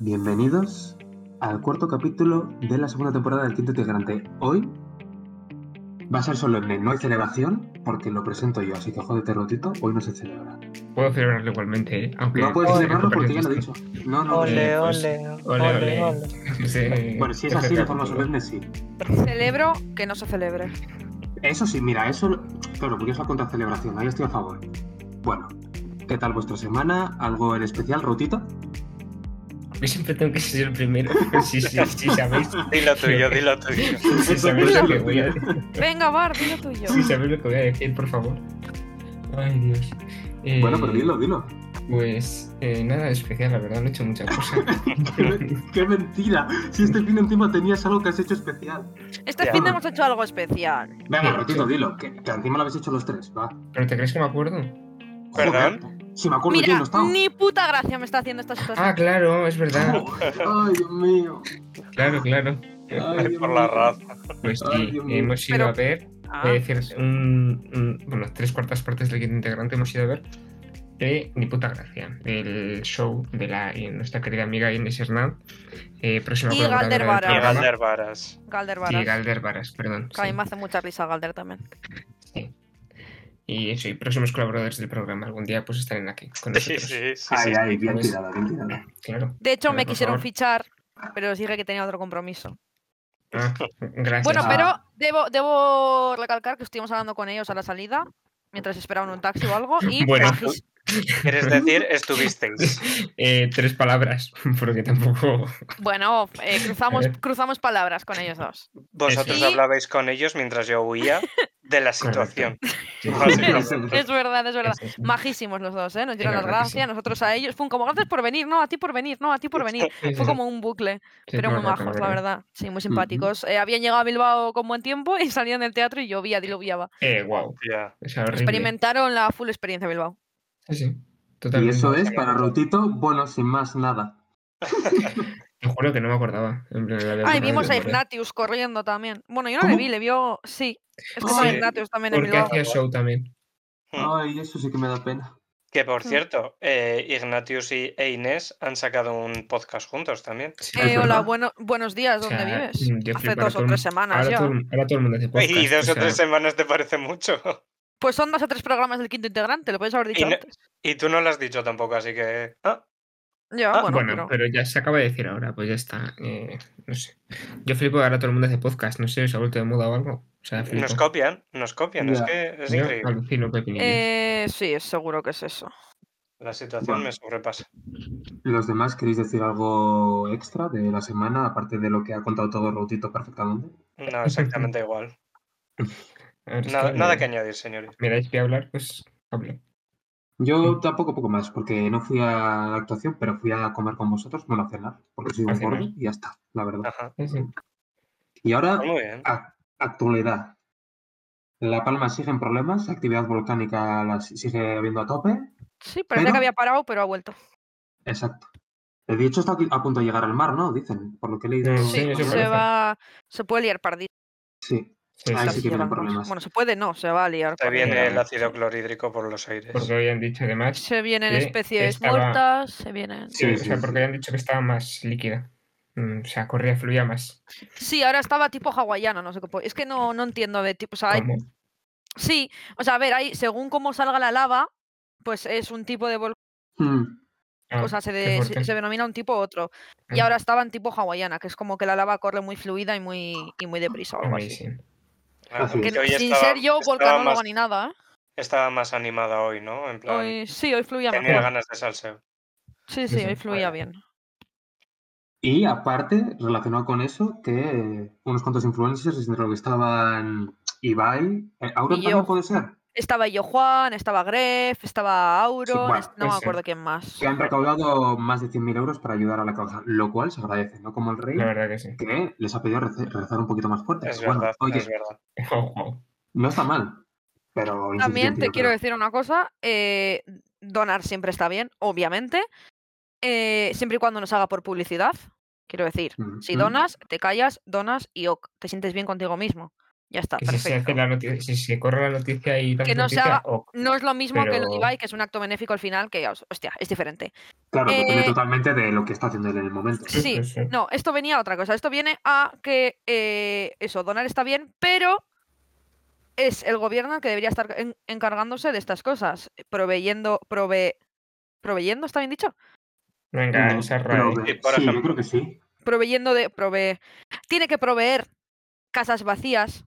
Bienvenidos al cuarto capítulo de la segunda temporada del Quinto Integrante. Hoy va a ser solemne, no hay celebración, porque lo presento yo, así que jódete rotito, hoy no se celebra. Puedo celebrarlo igualmente, ¿eh? aunque... No puedes Ole. celebrarlo porque ya lo he dicho. No, no, Ole, Eh, pues, ole, ole, ole, ole. ole. Sí, Bueno, si es así de forma solemne, sí. Celebro que no se celebre. Eso sí, mira, eso, claro, porque es la contracelebración, ahí estoy a favor. Bueno, ¿qué tal vuestra semana? ¿Algo en especial, Rotito? Yo siempre tengo que ser el primero. Sí, sí, sí, sabéis. Dilo tuyo, dilo tuyo. Sí, sabéis lo que voy a decir. Venga, Bar, dilo tuyo. Sí, sabéis lo que voy a decir, por favor. Ay, Dios. Eh, Bueno, pero dilo, dilo. Pues eh, nada especial, la verdad, no he hecho mucha cosa. ¡Qué, qué mentira! Si este fin encima tenías algo que has hecho especial. Este Ya. fin de hemos hecho algo especial. Venga, Rotito, dilo, que, que encima lo habéis hecho los tres, va. ¿Pero te crees que me acuerdo? ¿Perdón? Si me acuerdo quién Mira, no estaba. ni puta gracia me está haciendo esta situación. Ah, claro, es verdad. Ay, Dios mío. Claro, claro. Ay, Dios Por la raza. Pues Ay, sí, hemos ido Pero- a ver, Ah, decir, un, un- bueno, tres cuartas partes del quinto integrante hemos ido a ver de Ni puta gracia, el show de la nuestra querida amiga Inés Hernán, eh, próxima Y colaboradora Galder del Vara. Y. Galder Varas. Galder Sí, Varas. Galder Varas, perdón. Que a mí sí, me hace mucha risa Galder también. sí. Y eso, y próximos colaboradores del programa, algún día pues estarán aquí con Sí, nosotros. sí, sí. Ay, sí. ay, bien tirada, bien tirada. Claro. De hecho, me quisieron favor. fichar, pero os dije que tenía otro compromiso. Ah, gracias. Bueno, Ah. pero debo, debo recalcar que estuvimos hablando con ellos a la salida, mientras esperaban un taxi o algo, y Bueno. ¿Quieres decir estuvisteis? Eh, tres palabras, porque tampoco. bueno, eh, cruzamos, cruzamos palabras con ellos dos. Vosotros hablabais con ellos mientras yo huía de la situación. Es verdad, es verdad. Majísimos los dos, ¿eh? Nos dieron la las gracias, nosotros a ellos. Fue un como, gracias por venir, no, a ti por venir, no, a ti por venir. Fue como un bucle, pero muy majos, la verdad. Sí, muy simpáticos. Eh, habían llegado a Bilbao con buen tiempo y salían del teatro y llovía, diluviaba. Eh, wow. Horrible. Experimentaron la full experiencia de Bilbao. Sí, sí. Y eso es para Rotito, bueno, sin más nada. Te juro que no me acordaba. En plan, Ah, vimos a. Ignatius corriendo también. Bueno, yo no le vi, le vio. Sí. Es que Ah, sí. Ignatius también en Porque hacía show también. Ay, eso sí que me da pena. Que por Mm. cierto, eh, Ignatius y e Inés han sacado un podcast juntos también. Sí, Eh, hola, bueno, buenos días, O ¿dónde sea, vives? Hace dos o tres semanas Ahora ya. todo, ahora todo el mundo hace podcast. y dos o sea, tres semanas te parece mucho. Pues son dos o tres programas del quinto integrante, lo podéis haber dicho Y no- antes. Y tú no lo has dicho tampoco, así que. Ah, Ya, Ah, bueno, Bueno, pero. pero ya se acaba de decir ahora, pues ya está. eh, no sé. Yo flipo ahora todo el mundo hace podcast, no sé, se ha vuelto de moda o algo. O sea, flipo. nos copian, nos copian. Es que es Yo increíble. Eh, sí, seguro que es eso. La situación Bueno. me sobrepasa. ¿Los demás queréis decir algo extra de la semana, aparte de lo que ha contado todo Rotito perfectamente? No, exactamente igual. Ver, Nada, que nada que añadir, señores. me dais a hablar, pues hablo. Yo tampoco poco más, porque no fui a la actuación, pero fui a comer con vosotros, bueno, a cenar, porque soy ¿A un gordo y ya está, la verdad. Ajá. Sí, sí. Y ahora, Pues muy bien. a- actualidad. La Palma sigue en problemas, actividad volcánica la si- sigue habiendo a tope. Sí, parecía Pero- que había parado, pero ha vuelto. Exacto. De hecho, está a punto de llegar al mar, ¿no? Dicen, por lo que he leído. Sí, se va. Se puede liar pardito. Sí, Sí, sí, sí. Bueno, se puede, no, se va a liar. Pardito. viene el ácido clorhídrico por los aires. Porque habían dicho además. Se vienen especies estaba- muertas, se vienen. Sí, Sí, o sea, porque habían dicho que estaba más líquida. Mm, O sea, corría, fluía más. Sí, ahora estaba tipo hawaiano, no sé qué. Es que no, no entiendo de tipo. O sea, hay- sí, o sea, a ver, hay, según cómo salga la lava, pues es un tipo de volcán. Mm, Ah, o sea, se, de- se, se denomina un tipo u otro. Y Ah, ahora estaba en tipo hawaiana, que es como que la lava corre muy fluida y muy, y muy deprisa o algo así. Ah, Que hoy sin estaba- ser yo volcanóloga ni nada, ¿eh? Estaba más animada hoy, ¿no? En plan, Hoy, sí, hoy fluía tenía mejor. ganas de salseo. Sí, Sí, sí, sí. hoy fluía bien. Y aparte, relacionado con eso, que unos cuantos influencers, entre lo que estaban Ibai, eh, ¿Auron también puede ser? Estaba yo Juan, estaba Gref, estaba Auron, bueno, no me ser. acuerdo quién más. Que han recaudado más de 100.000 euros para ayudar a la causa, lo cual se agradece, ¿no? Como el rey, La verdad que sí. que les ha pedido rezar un poquito más fuerte. Es bueno, verdad, oye, es verdad. No está mal, pero También te quiero creo. decir una cosa, eh, donar siempre está bien, obviamente, eh, siempre y cuando nos haga por publicidad. Quiero decir, Mm, si mm. donas, te callas, donas y ok, te sientes bien contigo mismo. Ya está, Que si se, hace perfecto. la noticia, si se corre la noticia y tal Que no se noticia, haga- o- No es lo mismo que lo Pero- Ibai, que es un acto benéfico al final, que, hostia, es diferente. Claro, depende Eh, totalmente de lo que está haciendo él en el momento. Sí, Sí, no, esto venía a otra cosa. Esto viene a que eh, eso, donar está bien, pero es el gobierno el que debería estar en- encargándose de estas cosas, proveyendo, prove, proveyendo, ¿está bien dicho? Venga, Mm, esa pero RAE. que- Sí, yo creo que sí. Proveyendo de, prove, tiene que proveer casas vacías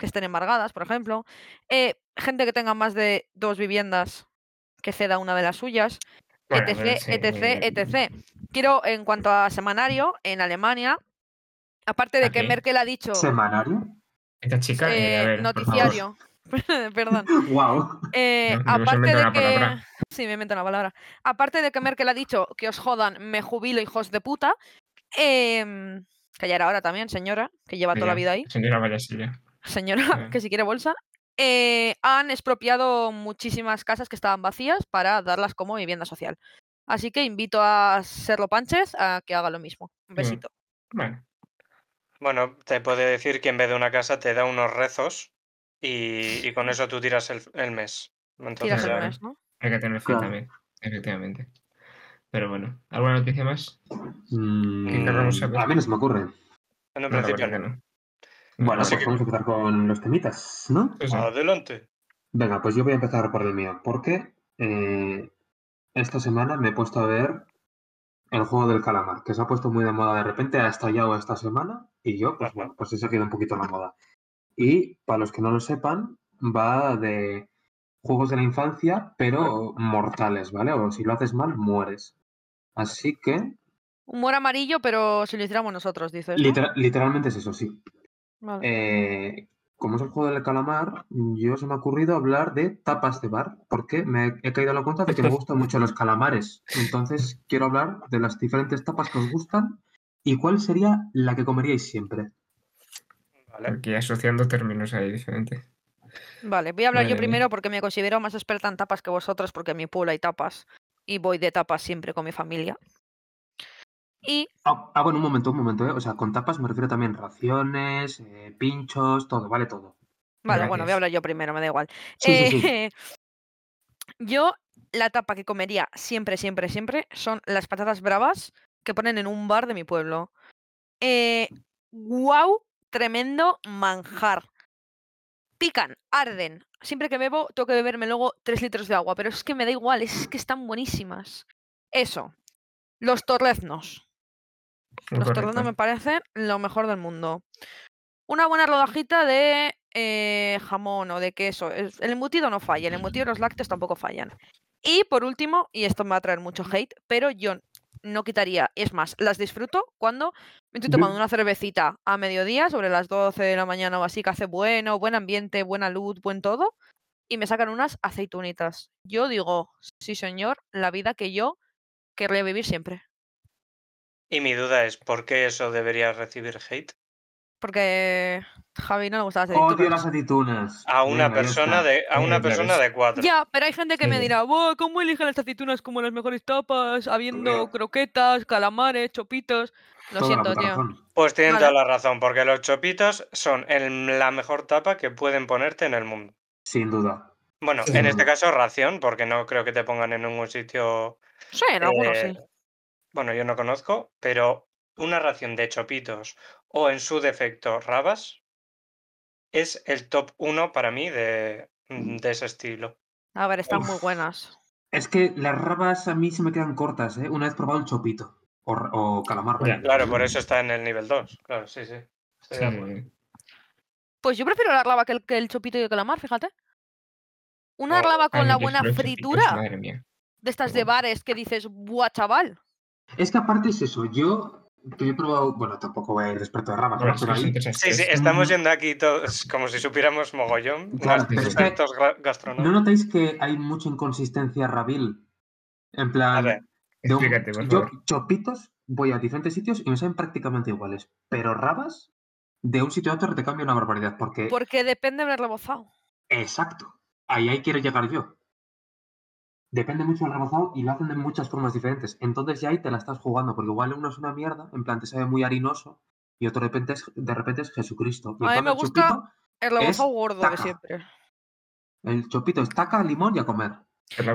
que estén embargadas, por ejemplo, eh, gente que tenga más de dos viviendas que ceda una de las suyas, Bueno, etc, pero sí, etc, etc. Quiero, en cuanto a semanario, en Alemania, aparte de que. Merkel ha dicho ¿Semanario? Esta chica, eh, a eh, ver, noticiario, perdón, ¡Wow! eh, No, aparte de que... palabra. Sí, me invento una palabra. Aparte de que Merkel ha dicho que os jodan, me jubilo, hijos de puta. em, que ya era hora también, señora, que lleva toda la vida ahí. Señora Vallasilla. Señora, que si quiere bolsa. eh, han expropiado muchísimas casas que estaban vacías para darlas como vivienda social. Así que invito a Serlo Pánchez a que haga lo mismo. Un besito. Bueno, Bueno, te puede decir que en vez de una casa te da unos rezos y, y con eso tú tiras el, el mes. Entonces, Tiras el claro. mes, ¿no? hay que tener fe Claro. también, efectivamente. Pero bueno, ¿alguna noticia más? Mm, a mí no se me ocurre. en un principio no. No. Bueno, Así pues que- vamos a empezar con los temitas, ¿no? Sí. Adelante. Venga, pues yo voy a empezar por el mío, porque eh, esta semana me he puesto a ver el juego del calamar, que se ha puesto muy de moda de repente, ha estallado esta semana, y yo, pues Ajá. bueno, pues he seguido un poquito la moda. Y para los que no lo sepan, va de juegos de la infancia, pero mortales, ¿vale? O si lo haces mal, mueres. Así que, Humor amarillo, pero si lo hiciéramos nosotros, dices. ¿no? litera- literalmente es eso, sí. Vale. Eh, como es el juego del calamar, yo se me ha ocurrido hablar de tapas de bar, porque me he caído a la cuenta de que me gustan mucho los calamares. Entonces, quiero hablar de las diferentes tapas que os gustan y cuál sería la que comeríais siempre. Vale. Aquí asociando términos ahí diferentes. Vale, voy a hablar yo primero porque me considero más experta en tapas que vosotros, porque en mi pueblo hay tapas y voy de tapas siempre con mi familia. Y Ah, ah, bueno, un momento, un momento, ¿eh? O sea, con tapas me refiero también raciones, eh, pinchos, todo, vale todo. Vale, bueno, voy a hablar yo primero, me da igual. Sí, sí, sí. Eh, yo, la tapa que comería siempre, siempre, siempre son las patatas bravas que ponen en un bar de mi pueblo. Eh, ¡Guau! Tremendo manjar. Pican, arden. Siempre que bebo, tengo que beberme luego 3 litros de agua, pero es que me da igual, es que están buenísimas. Eso. Los torreznos. Los Correcto. me parecen lo mejor del mundo. Una buena rodajita de eh, jamón o de queso. es- El embutido no falla, el embutido y los lácteos tampoco fallan. Y por último, y esto me va a traer mucho hate, pero yo no quitaría, es más, las disfruto cuando me estoy tomando una cervecita a mediodía, sobre las 12 de la mañana o así, que hace bueno, buen ambiente, buena luz, buen todo, y me sacan unas aceitunitas. Yo digo, sí señor, la vida que yo querría vivir siempre. Y mi duda es, ¿por qué eso debería recibir hate? Porque Javi no le gusta las Odio aceitunas. las aceitunas. A una Venga, ya persona está. de, a una persona de cuatro. Ya, pero hay gente que me dirá, "Buah, ¿cómo eligen las aceitunas como las mejores tapas? Habiendo croquetas, calamares, chopitos. Lo Toda la siento, puta tío. razón. Pues tienen Vale. toda la razón, porque los chopitos son el- la mejor tapa que pueden ponerte en el mundo. Sin duda. Bueno, Sí, en este caso ración, porque no creo que te pongan en ningún sitio. Sí, en algunos eh, sí. Bueno, yo no conozco, pero una ración de chopitos o en su defecto rabas es el top uno para mí de, de ese estilo. A ver, están muy buenas. Es que las rabas a mí se me quedan cortas, ¿eh? Una vez probado el chopito. O, calamar. Ya. Claro, por eso está en el nivel 2. Claro, sí, sí. Sí. Pues yo prefiero la raba que el, que el chopito y el calamar, fíjate. Una Oh, raba con la buena chopitos, fritura Madre mía. de estas de bares que dices, buah, chaval. Es que aparte es eso, yo que he probado, bueno, tampoco voy a ir de experto de es pero ahí, Sí, sí, estamos yendo aquí todos como si supiéramos mogollón. Claro, es ¿no notáis que hay mucha inconsistencia rabil? En plan, A ver, de un- Explícate, por yo favor. chopitos voy a diferentes sitios y me saben prácticamente iguales, pero rabas de un sitio a otro te cambia una barbaridad, porque Porque depende del rebozado. Exacto. Ahí, ahí quiero llegar yo. Depende mucho del rebozado y lo hacen de muchas formas diferentes. Entonces ya ahí te la estás jugando, porque igual uno es una mierda, en plan te sabe muy harinoso, y otro de repente es, de repente es Jesucristo. Y A mí me gusta- El rebozado gordo de siempre. El chopito es taca, limón y a comer.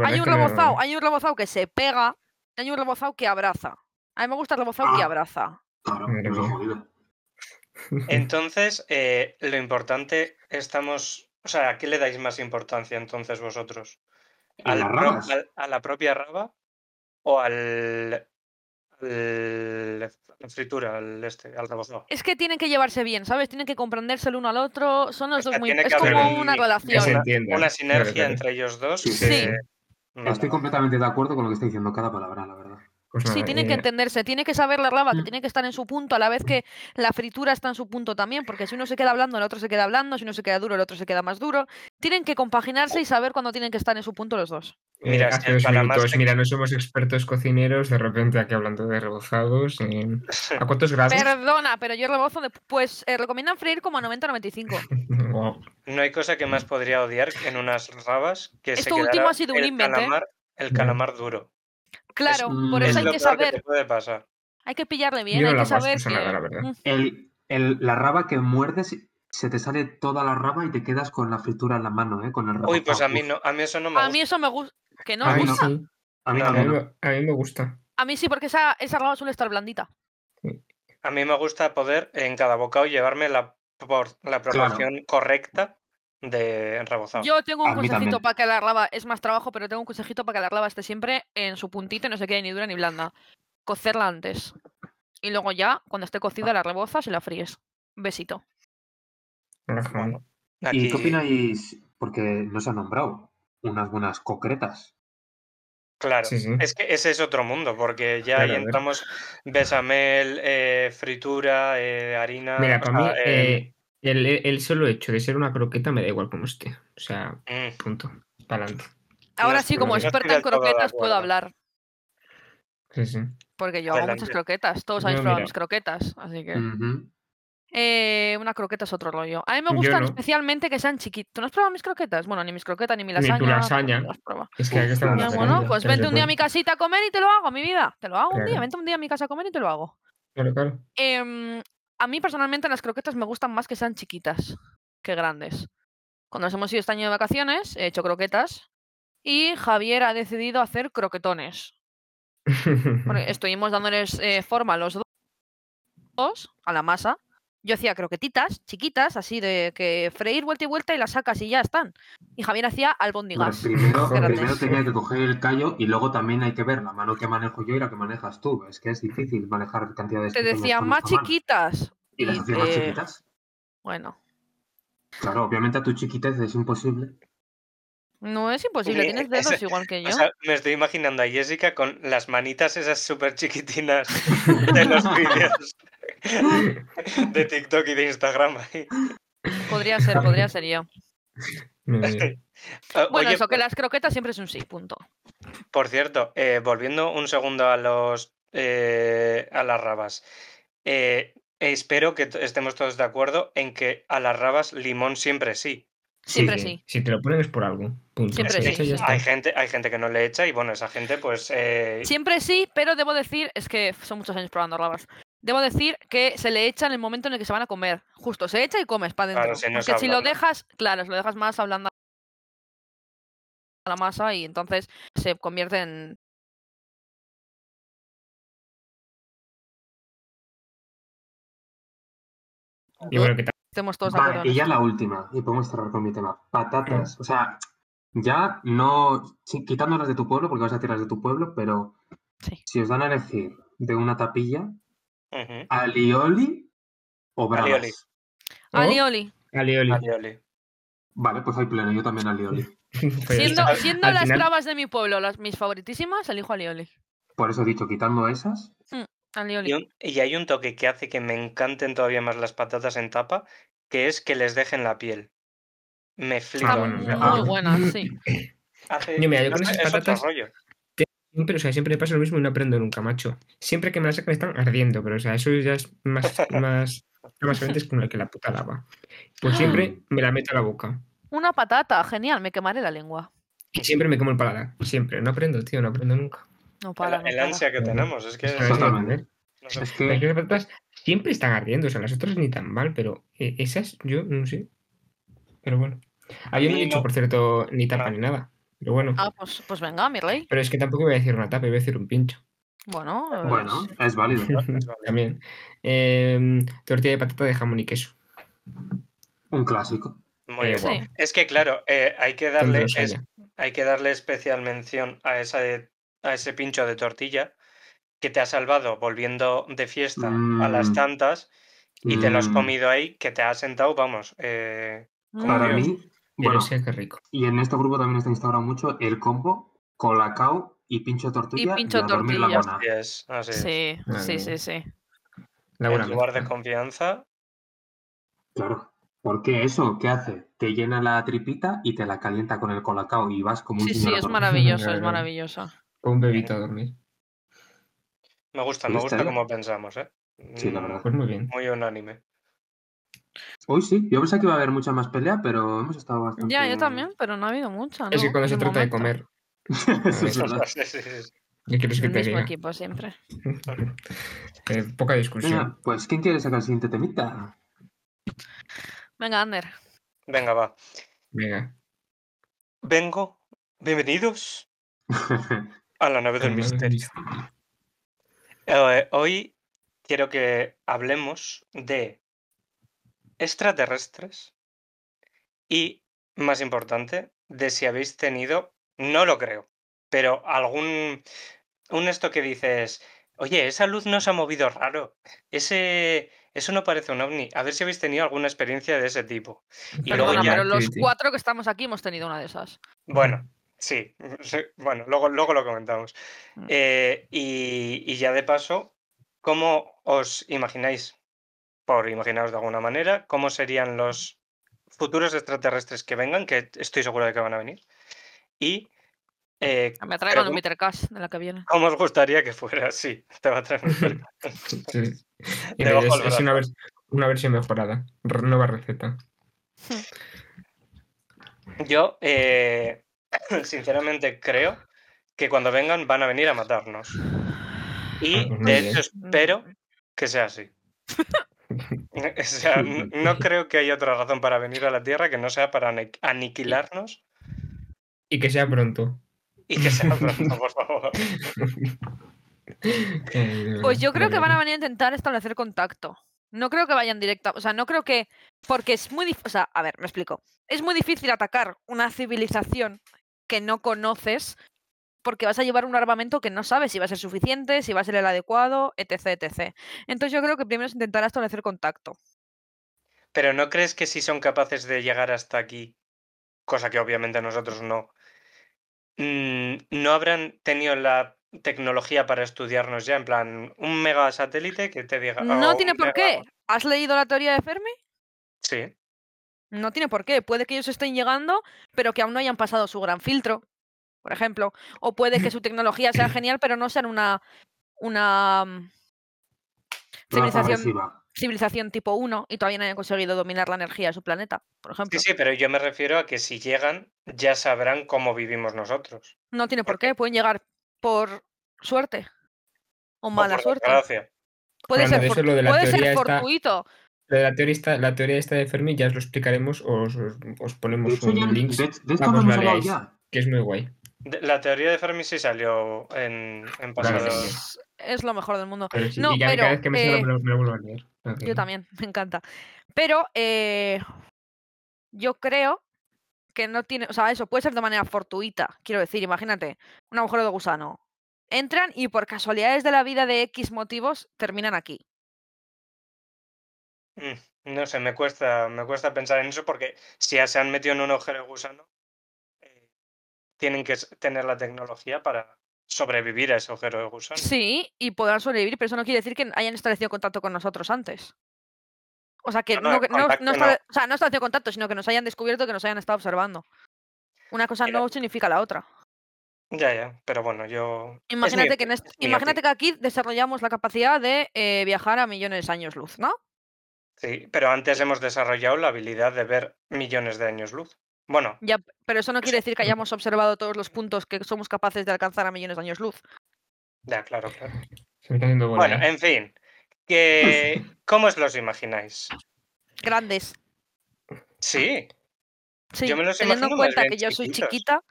Hay un rebozado, hay un rebozado que se pega, y hay un rebozado que abraza. A mí me gusta el rebozado que Ah. abraza. Claro, Madre me lo he mía. jodido. Entonces, eh, lo importante, estamos. O sea, ¿a qué le dais más importancia entonces vosotros? ¿En ¿Al las pro- rabas? al- ¿A la propia raba? ¿O al. al- la fritura, al este, al rebozado? Es que tienen que llevarse bien, ¿sabes? Tienen que comprenderse el uno al otro. Son los dos muy. Es como una relación. entienda. Una Claro, sinergia entre ellos dos. Sí, que- sí. Estoy completamente de acuerdo con lo que está diciendo cada palabra, la verdad. Pues Sí, tienen que entenderse, tiene que saber la raba, que Mm. tiene que estar en su punto, a la vez que la fritura está en su punto también, porque si uno se queda hablando, el otro se queda hablando, si uno se queda duro, el otro se queda más duro. Tienen que compaginarse y saber cuándo tienen que estar en su punto los dos. eh, Mira, hace dos minutos, mira, no somos expertos cocineros, de repente aquí hablando de rebozados. eh, ¿A cuántos grados? Perdona, pero yo rebozo, de, pues eh, recomiendan freír como a 90-95. Guau. No hay cosa que más podría odiar en unas rabas que se Esto último ha sido un el invent, ¿eh? calamar, el calamar duro. Claro, por Es eso es hay lo que saber, que te puede pasar. hay que pillarle bien, Yo hay la que saber que... la verdad. El, el- la raba que muerdes, se te sale toda la raba y te quedas con la fritura en la mano, ¿eh? Con el Uy, pues a mí no, a mí eso no me A gusta. mí eso me gusta. ¿Que no a mí no. gusta? sí, A mí No, a me- a mí me gusta. A mí sí, porque esa, esa raba suele estar blandita. A mí me gusta poder en cada bocado llevarme la, por- la proporción correcta de rebozado. Yo tengo un consejito para que la raba, es más trabajo, pero tengo un consejito para que la raba esté siempre en su puntito y no se quede ni dura ni blanda. Cocerla antes. Y luego ya, cuando esté cocida, la rebozas y la fríes. Besito. ¿Y qué opináis? Porque no se han nombrado unas buenas concretas. Claro, Sí, sí. es que ese es otro mundo, porque ya Claro, ahí entramos bechamel, eh, fritura, eh, harina. Mira, para mí, eh, eh, el, el solo hecho de ser una croqueta me da igual como esté. O sea, mm, punto. Para adelante. Ahora sí, como experta en croquetas, puedo hablar. Sí, sí. Porque yo hago muchas croquetas. Todos habéis probado mis croquetas. Así que. Ujú. Eh, una croqueta es otro rollo. A mí me gustan no. especialmente que sean chiquitas. ¿Tú no has probado mis croquetas? Bueno, ni mis croquetas ni mi Ni lasaña. tu lasaña. no las pruebas. Es que estamos claro, Ya, Lasaña, bueno, pues vente un día a mi casita a comer y te lo hago, mi vida. Te lo hago un día. Vente un día a mi casa a comer y te lo hago. Claro, claro. Em, a mí personalmente las croquetas me gustan más que sean chiquitas que grandes. Cuando nos hemos ido este año de vacaciones, he hecho croquetas y Javier ha decidido hacer croquetones. Porque estuvimos dándoles eh, forma a los do- dos, a la masa. Yo hacía croquetitas chiquitas, así de que freír vuelta y vuelta y las sacas y ya están. Y Javier hacía Bueno, albóndigas. primero, Joder. primero tenía que coger el callo y luego también hay que ver la mano que manejo yo y la que manejas tú. Es que es difícil manejar cantidades Te pequeñas decía con más chiquitas. ¿Y las y hacía más chiquitas? Bueno, Claro, obviamente a tu chiquitez es imposible. no es imposible, tienes dedos ese- igual que yo. o sea, me estoy imaginando a Jessica con las manitas esas súper chiquitinas de los vídeos de TikTok y de Instagram. ahí. Podría ser, podría ser yo. Ah, Bueno, oye, eso, que las croquetas siempre es un sí, punto. Por cierto, eh, volviendo un segundo a los eh, a las rabas. eh, espero que estemos todos de acuerdo en que a las rabas limón siempre sí. Siempre sí. Si te lo ponen es por algo. Punto. Siempre sí. Hay gente, hay gente que no le echa y bueno, esa gente pues eh, Siempre sí, pero debo decir, es que son muchos años probando rabas. Debo decir que se le echa en el momento en el que se van a comer. Justo, se echa y comes para Claro, adentro. si no es Porque si lo dejas, claro, si lo dejas más hablando a la masa y entonces se convierte en. Y bueno, que. Estemos todos. Vale, y ya la última, y podemos cerrar con mi tema. Patatas, o sea, ya no, sí, quitándolas de tu pueblo, porque vas a tirarlas de tu pueblo, pero Sí. si os dan a elegir de una tapilla, alioli o bravas. Alioli. Alioli. Alioli. alioli. Vale, pues hay pleno, yo también alioli. Pues Siendo, las final- bravas de mi pueblo las mis favoritísimas, elijo alioli. Por eso he dicho, quitando esas, Alioli. Y, un- y hay un toque que hace que me encanten todavía más las patatas en tapa, que es que les dejen la piel. Me flipa. Ah, bueno, muy ah. buenas, sí. Hace- Yo, mira, yo no con esas es otro patatas- rollo. Siempre, o sea, siempre me pasa lo mismo y no aprendo nunca, macho. Siempre que me las sacan están ardiendo, pero o sea, eso ya es más, más, más es como el que la puta lava. Pues siempre me la meto a la boca. Una patata, genial, me quemaré la lengua. Y siempre me como el paladar. Siempre. No aprendo, tío, no aprendo nunca. No El, para, el para. ansia que tenemos, es que es- entender. no sé. es Las que patatas siempre están ardiendo, o sea, las otras ni tan mal, pero eh, esas yo no sé. Pero bueno. Ah, yo no he dicho, por cierto, ni tapa no. ni nada. Pero bueno. Ah, pues, pues venga, mi rey. Pero es que tampoco voy a decir una tapa, voy a decir un pincho. Bueno, Bueno, es válido. Es válido. También. Em, tortilla de patata de jamón y queso. Un clásico. Muy Eh. Sí. Es que claro, eh, hay que ¿Dónde darle es- hay que darle especial mención a esa a ese pincho de tortilla que te ha salvado volviendo de fiesta a las Mm. tantas y te lo has Mm. comido ahí, que te ha sentado, vamos, eh, como Para Dios. mí, Pero bueno, sé qué rico. y en este grupo también está instaurado mucho el combo colacao y pincho tortilla pincho a dormir la tortilla. Así es, así es. sí, sí, sí, sí. Buena lugar de confianza, Claro. Porque eso, ¿qué hace? Te llena la tripita y te la calienta con el colacao y vas como un Sí, sí, es maravilloso, es maravilloso. O un bebito a dormir. me gusta, me gusta cómo pensamos, ¿eh? Sí, la verdad. Pues muy bien. Muy unánime. Hoy sí, yo pensaba que iba a haber mucha más pelea, pero hemos estado bastante. Ya, yo también, pero no ha habido mucha, Es que cuando se trata de comer, Eso es verdad. Sí, sí, sí. ¿qué quieres que El te mismo diga? equipo siempre. Eh, poca discusión. Venga, pues ¿quién quiere sacar el siguiente temita? Venga, Ander. Venga, va. Venga. Vengo. Bienvenidos a la nave del misterio. Eh, hoy quiero que hablemos de extraterrestres y, más importante, de si habéis tenido, no lo creo, pero algún, un esto que dices, oye, esa luz no se ha movido raro, ese, eso no parece un ovni, a ver si habéis tenido alguna experiencia de ese tipo. Y luego ya- pero los cuatro que estamos aquí hemos tenido una de esas. Bueno, sí, sí, bueno, luego, luego lo comentamos. Mm. Eh, y, y ya de paso, ¿cómo os imagináis, por imaginaros de alguna manera, cómo serían los futuros extraterrestres que vengan, que estoy seguro de que van a venir? Y eh, Me traigan Pero un Cash de la que viene. cómo os gustaría que fuera, sí, te va a traer un. Sí. Y Debajo es, es una, vers- una versión mejorada. Nueva receta. Yo, eh, sinceramente, creo que cuando vengan van a venir a matarnos. Y Ah, pues muy de hecho espero que sea así. O sea, no creo que haya otra razón para venir a la Tierra que no sea para ani- aniquilarnos Y que sea pronto. y que sea pronto, por favor. Pues yo creo que van a venir. venir a intentar establecer contacto. No creo que vayan directa, o sea, no creo que porque es muy difícil, o sea, a ver, me explico. Es muy difícil atacar una civilización que no conoces porque vas a llevar un armamento que no sabes si va a ser suficiente, si va a ser el adecuado, etc, etc. Entonces yo creo que primero es intentar establecer contacto. Pero ¿no crees que si son capaces de llegar hasta aquí, cosa que obviamente nosotros no, mm, no habrán tenido la tecnología para estudiarnos ya? En plan, un mega satélite que te diga... No o tiene por mega- qué. ¿Has leído la teoría de Fermi? Sí, No tiene por qué. Puede que ellos estén llegando, pero que aún no hayan pasado su gran filtro, por ejemplo. O puede que su tecnología sea genial, pero no sean una, una mm, civilización, civilización tipo 1 y todavía no hayan conseguido dominar la energía de su planeta, por ejemplo. sí, sí, pero yo me refiero a que si llegan ya sabrán cómo vivimos nosotros. No tiene por ¿Por qué? Pueden llegar por suerte o O mala por suerte. desgracia. Puede ser, fortu- lo de la puede ser esta- fortuito. Lo de la teoría esta, la teoría esta de Fermi ya os lo explicaremos, os, os- os De ponemos hecho, ya, un link de, de esto para no que os hemos la hablado leáis, ya. que es muy guay. La teoría de Fermi sí salió en, en Claro, pasado. sí. Es, lo mejor del mundo. Pero sí, No, y ya pero, cada vez que me eh, me, lo, me lo vuelvo a leer. Yo también, me encanta. Pero eh, yo creo que no tiene, o sea, eso puede ser de manera fortuita. Quiero decir, imagínate, un agujero de gusano. Entran y por casualidades de la vida de X motivos terminan aquí. Mm, No sé, me cuesta, me cuesta pensar en eso porque si ya se han metido en un agujero de gusano, tienen que tener la tecnología para sobrevivir a ese agujero de gusano. Sí, y podrán sobrevivir, pero eso no quiere decir que hayan establecido contacto con nosotros antes. O sea, que No, no, no, que- no, contacto no no. estable- o sea, no establecido contacto, sino que nos hayan descubierto, que nos hayan estado observando. Una cosa Mira. no significa la otra. Ya, ya, pero bueno, yo... mi Imagínate en que aquí desarrollamos la capacidad de eh, viajar a millones de años luz, ¿no? Sí, pero antes hemos desarrollado la habilidad de ver millones de años luz. Bueno, Ya, pero eso no quiere decir que hayamos observado todos los puntos que somos capaces de alcanzar a millones de años luz. ya, claro, claro. Se me está haciendo Bueno, ¿eh? en fin, que... ¿cómo os los imagináis? Grandes. Sí, Sí, Yo me los teniendo en cuenta que yo soy chiquitos. chiquita.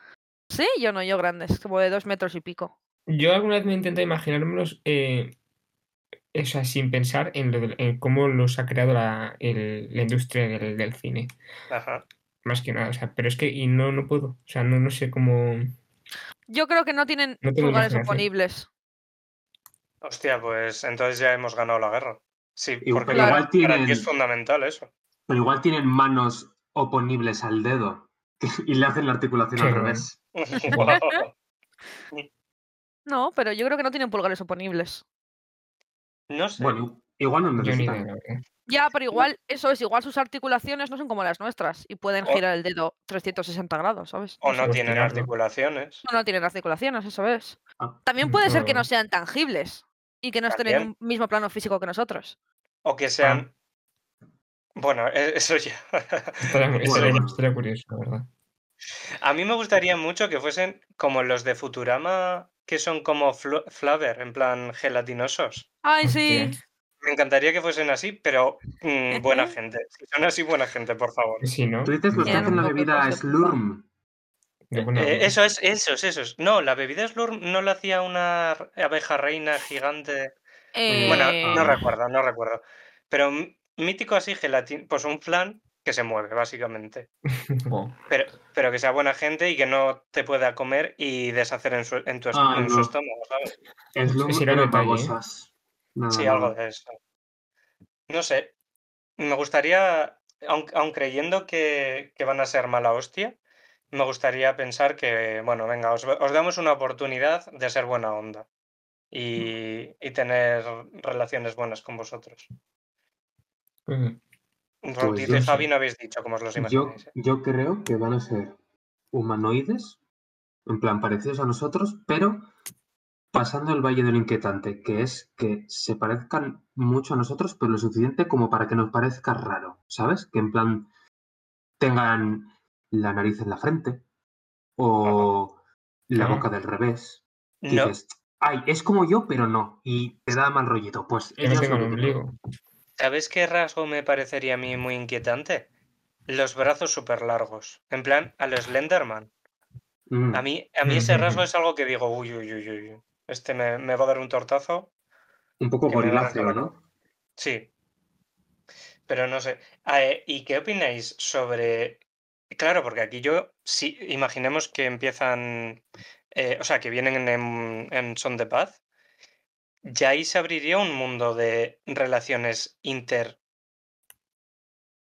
Sí, yo no, yo grandes, como de dos metros y pico. Yo alguna vez me intenté imaginármelos, eh, o sea, sin pensar en, lo del- en cómo los ha creado la, el- la industria del, del cine. Ajá. Más que nada, o sea, pero es que y no, no puedo. O sea, no, no sé cómo. Yo creo que no tienen No imaginación. oponibles. Hostia, pues entonces ya hemos ganado la guerra. Sí, Igual- porque Claro. igual tienen, ti es fundamental eso. pero igual tienen manos oponibles al dedo y le hacen la articulación al revés. No, pero yo creo que no tienen pulgares oponibles. No sé. Bueno, igual no necesitan. Ya, pero igual, eso es, igual sus articulaciones no son como las nuestras y pueden O- girar el dedo 360 grados, ¿sabes? o no tienen tirarlo. articulaciones. No, no tienen articulaciones, eso es. Ah, También puede ser que no sean tangibles y que no estén en un mismo plano físico que nosotros. O que sean. Bueno, e- eso ya. Estaría, estaría- Bueno. estaría curioso, la verdad. A mí me gustaría mucho que fuesen como los de Futurama, que son como Flaver, en plan gelatinosos. Ay, Hostia. sí. Me encantaría que fuesen así, pero mm, buena gente. Si son así, buena gente, por favor. Sí, ¿no? Tú dices los que hacen la bebida Slurm. Eh, eso es, esos, esos. No, la bebida Slurm no la hacía una abeja reina gigante. Bueno, no Eh, recuerdo, no recuerdo. Pero mítico así, gelatin, pues un flan que se mueve, básicamente. Pero, pero que sea buena gente y que no te pueda comer y deshacer en su, en tu Ah, en su no. estómago, ¿sabes? Slurm era eran detalle, Sí, algo de eso. No sé. Me gustaría, aun, aun creyendo que, que van a ser mala hostia, me gustaría pensar que, bueno, venga, os, os damos una oportunidad de ser buena onda y, y tener relaciones buenas con vosotros. Yo y sí. Javi no habéis dicho cómo os los Yo, imagináis. ¿eh? yo creo que van a ser humanoides, en plan parecidos a nosotros, pero pasando el Valle del Inquietante, que es que se parezcan mucho a nosotros, pero lo suficiente como para que nos parezca raro, ¿sabes? Que en plan tengan la nariz en la frente o la boca del revés. Y No, dices, ay, es como yo, pero no. Y te da mal rollito. Pues no ellos lo que ombligo. ¿sabes qué rasgo me parecería a mí muy inquietante? Los brazos súper largos. En plan, a los Slenderman. Mm. A mí, a mí ese rasgo es algo que digo, uy, uy, uy, uy. Este me, me va a dar un tortazo. Un poco goriláceo, ¿no? Sí. Pero no sé. Ah, eh, ¿Y qué opináis sobre... Claro, porque aquí yo, sí, imaginemos que empiezan, eh, o sea, que vienen en, en Son de Paz, ya ahí se abriría un mundo de relaciones inter...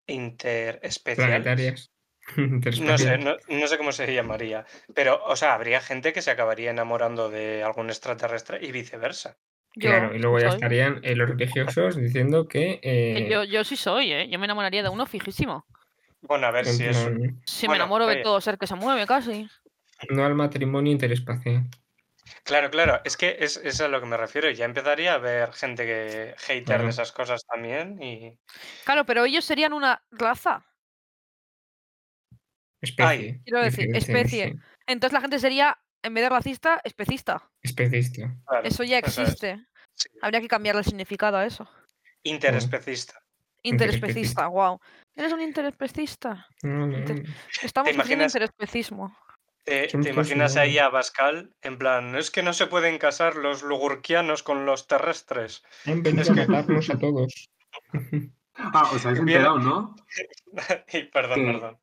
interespeciales. Planetarias. No sé, no, no sé cómo se llamaría, pero, o sea, habría gente que se acabaría enamorando de algún extraterrestre y viceversa. Yo, Claro, y luego ya soy. estarían eh, los religiosos diciendo que. Eh, yo, yo sí soy, ¿eh? Yo me enamoraría de uno fijísimo. Bueno, a ver si es... Si me Bueno, enamoro de oye. todo ser que se mueve casi. no al matrimonio interespacial. Claro, claro, es que es, es a lo que me refiero. Ya empezaría a haber gente que hater de esas cosas también y... Claro, pero ellos serían una raza. Especie. quiero decir, diferente, especie. sí. Entonces la gente sería, en vez de racista, especista. Especista. claro, Eso ya es. existe. Sí. Habría que cambiarle el significado a eso. Interespecista. Interespecista, wow. ¿Eres un interespecista? No, no, Inter- no. Estamos imaginas? interespecismo. ¿Te, te imaginas ahí a Pascal en plan, es que no se pueden casar los lugurquianos con los terrestres? Han venido a matarnos a todos. Ah, os habéis enterado, ¿no? y perdón, Que- perdón.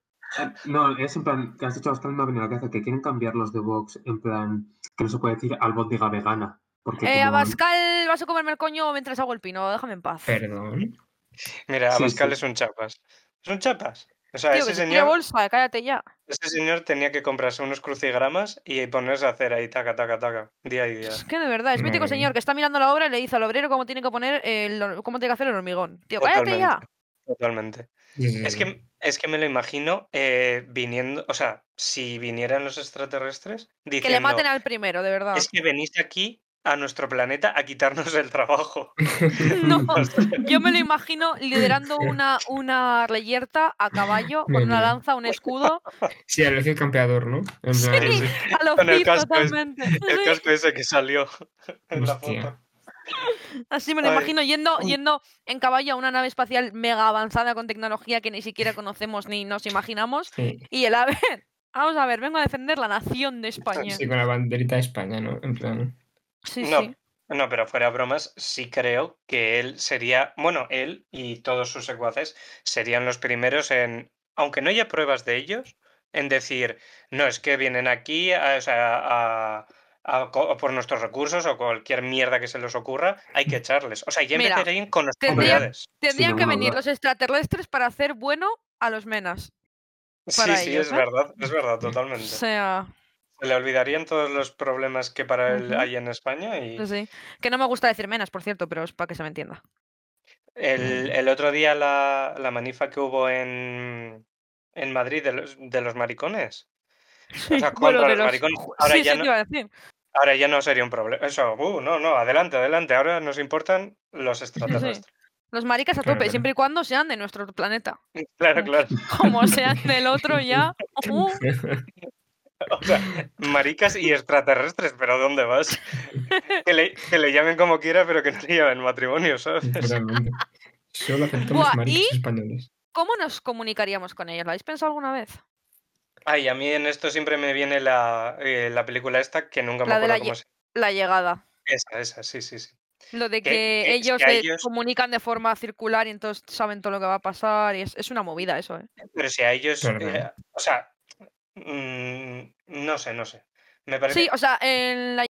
No, es en plan, que has dicho Pascal me ha venido a la cabeza que quieren cambiar los de Vox en plan, que no se puede decir albóndiga vegana. Porque Eh, como- Abascal, vas a comerme el coño mientras hago el pino, déjame en paz. Perdón. Mira, Sí, Pascal sí. es un chapas. Es un chapas. O sea, Tío, que ese se señor, bolsa, cállate ya. ese señor tenía que comprarse unos crucigramas y ponerse a hacer ahí taca, taca, taca, día y día. Es que de verdad, es mítico Madre señor que está mirando la obra y le dice al obrero cómo tiene que poner el, cómo tiene que hacer el hormigón. Tío, cállate ya. Totalmente. Es sí. que, es que me lo imagino eh, viniendo, o sea, si vinieran los extraterrestres diciendo, Que le maten al primero, de verdad. es que venís aquí a nuestro planeta a quitarnos el trabajo. No, yo me lo imagino liderando una, una reyerta a caballo con una lanza, un escudo. Sí, al decir campeador, ¿no? En plan, Sí, a lo Con el casco es- totalmente. El casco ese que salió en la foto. Así me lo imagino yendo, yendo en caballo a una nave espacial mega avanzada con tecnología que ni siquiera conocemos ni nos imaginamos. Sí, Y el a ver, vamos a ver, vengo a defender la nación de España. sí, con la banderita de España, ¿no? En plan. Sí, No, sí. No, pero fuera bromas, sí creo que él sería, bueno, él y todos sus secuaces serían los primeros en, aunque no haya pruebas de ellos, en decir, no, es que vienen aquí a, o sea, a- a co- por nuestros recursos o cualquier mierda que se les ocurra, hay que echarles. O sea, ya Mira, empezarían con las propiedades. Tendrían que venir los extraterrestres para hacer bueno a los menas. Sí, para sí, ellos, es ¿eh? verdad, es verdad, O totalmente. sea, Se le olvidarían todos los problemas que para él hay en España y sí, sí. Que no me gusta decir menas, por cierto, pero es para que se me entienda. el, el otro día la, la manifa que hubo en, en Madrid de los, de los maricones. O sea, Bueno, contra de los los- maricones. ju- Ahora sí, ya sí, no- te iba a decir. Ahora ya no sería un problema. Eso, uh, no, no, adelante, adelante. Ahora nos importan los extraterrestres. Los maricas a tope, claro. siempre y cuando sean de nuestro planeta. Claro, claro. Como sean del otro ya. uh, O sea, maricas y extraterrestres, pero ¿dónde vas? Que le, que le llamen como quiera, pero que no le llamen matrimonio, ¿sabes? Solo aceptamos Buah, maricas y- españoles. ¿Cómo nos comunicaríamos con ellos? ¿Lo habéis pensado alguna vez? Ay, a mí en esto siempre me viene la, eh, la película esta, que nunca me La de acuerdo la cómo se La llegada. Esa, esa, sí, sí, sí. Lo de Que- ellos que a se ellos- comunican de forma circular y entonces saben todo lo que va a pasar. Y es, es una movida eso, ¿eh? Pero si a ellos, Claro, eh, o sea, mm, no sé, no sé. Me parece Sí, o sea, en la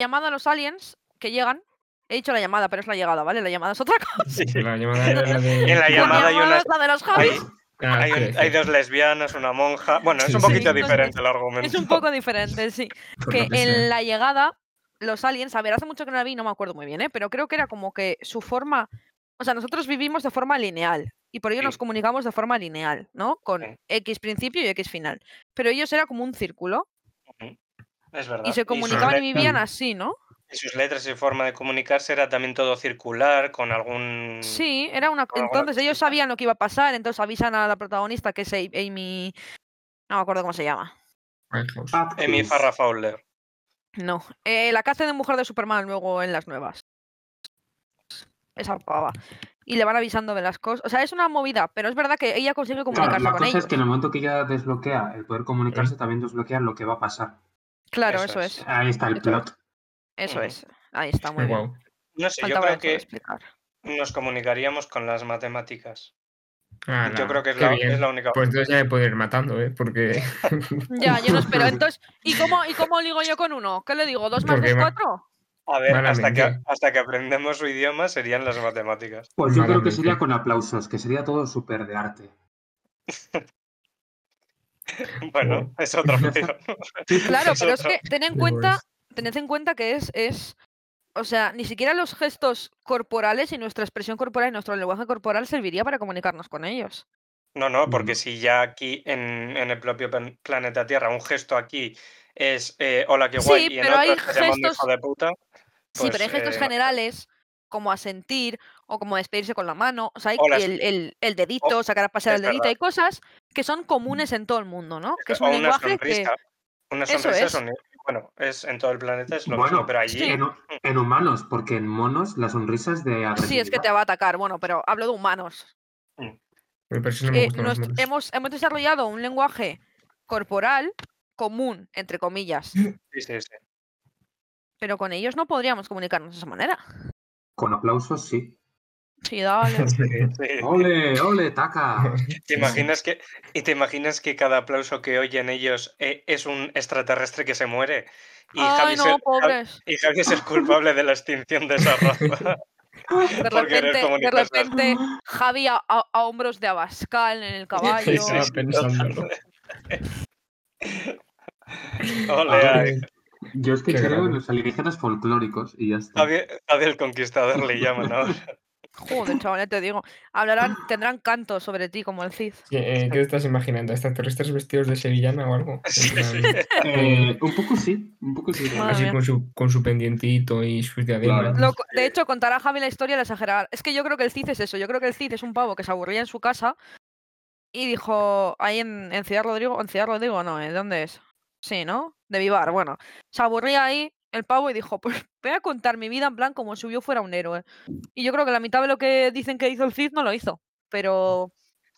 llamada a los aliens que llegan. He dicho la llamada, pero es la llegada, ¿vale? La llamada es otra cosa. Sí. La llamada era la de. En la La llamada hay una- es la de los hay, Javis. Ah, hay dos lesbianas, una monja. Bueno, es un sí. poquito Sí, diferente el argumento. Es un poco diferente, sí. que en la llegada, los aliens, a ver, hace mucho que no la vi, no me acuerdo muy bien, ¿eh? pero creo que era como que su forma, o sea, nosotros vivimos de forma lineal y por ello Sí. nos comunicamos de forma lineal, ¿no? Con Sí. X principio y X final. Pero ellos era como un círculo Es verdad. y se comunicaban y vivían así, ¿no? Y sus letras y forma de comunicarse era también todo circular, con algún. Sí, era una... Entonces ellos sabían lo que iba a pasar, entonces avisan a la protagonista que es Amy... No me acuerdo cómo se llama. Atkins. Farrah Fowler. No, eh, la hace de mujer de Superman luego en las nuevas. Esa pava. Y le van avisando de las cosas. O sea, es una movida, pero es verdad que ella consigue Claro, comunicarse la con cosa ellos. es que en el momento que ella desbloquea el poder comunicarse, también desbloquea lo que va a pasar. Claro, Eso eso es. es. Ahí está el Eso es. plot. Eso Ujú. es. Ahí está, muy bien. Guau. No sé, yo Faltaba creo eso de que explicar. nos comunicaríamos con las matemáticas. Yo creo que es qué la, bien. es la única. Pues entonces ya me puedo ir matando, ¿eh? Porque. Ya, yo no espero. Entonces, ¿y cómo, ¿y cómo ligo yo con uno? ¿Qué le digo? ¿Dos más Porque dos, ma- cuatro? A ver, hasta que, Malamente. hasta que aprendemos su idioma serían las matemáticas. Pues yo creo que Malamente. sería con aplausos, que sería todo súper de arte. Bueno, Wow. es otra opción. Claro, Es pero es otra. que ten en Qué cuenta, guays. Tened en cuenta que es, es, o sea, ni siquiera los gestos corporales y nuestra expresión corporal y nuestro lenguaje corporal serviría para comunicarnos con ellos. No, no, porque Mm. si ya aquí en, en el propio plan- planeta Tierra un gesto aquí es eh, hola, qué Sí, guay, y en pero otro hay estás llamando gestos- hijo de puta. sí, pero hay pues, gestos eh, generales como asentir o como despedirse con la mano, o sea, hay O las- el, el- el dedito, sacar a pasear el dedito, verdad. hay cosas que son comunes en todo el mundo, ¿no? Que es o un una lenguaje sonrisa. que... Una Eso sonrisa es. es un- bueno, es en todo el planeta es lo Bueno, mismo, pero allí sí. En, en humanos, porque en monos la sonrisa es de Sí, es que te va a atacar, bueno, pero hablo de humanos. Pero eso no me Eh, hemos, hemos desarrollado un lenguaje corporal común, entre comillas, sí, sí, sí. pero con ellos no podríamos comunicarnos de esa manera. Con aplausos, sí. Sí, dale. Sí, sí. ¡Ole, ole, taca! ¿Te imaginas que, y te imaginas que cada aplauso que oyen ellos eh, es un extraterrestre que se muere? Y Ay, Javi, es no, el, Javi- pobres. y Javi es el culpable de la extinción de esa raza. De repente, de repente, Javi a, a- a hombros de Abascal en el caballo. Ole, Yo es que Qué creo grave. en los alienígenas folclóricos y ya está. Javi, Javi el Conquistador le llaman ahora. Joder, chaval, ya te digo. Hablarán, tendrán canto sobre ti como el Cid. Sí, eh, ¿Qué te estás imaginando? ¿Extraterrestres vestidos de sevillana o algo? Sí, sí. Eh, un poco sí, un poco sí. Madre Así mía. con su, con su pendientito y sus diademas. Claro. Lo co- de hecho, contar a Javi la historia de exagerar. Es que yo creo que el Cid es eso. Yo creo que el Cid es un pavo que se aburría en su casa y dijo, ahí en, en Ciudad Rodrigo, en Ciudad Rodrigo no, ¿eh? ¿dónde es? Sí, ¿no? De Vivar, bueno. Se aburría ahí el pavo y dijo, pues voy a contar mi vida en plan como si yo fuera un héroe. Y yo creo que la mitad de lo que dicen que hizo el Cid no lo hizo. Pero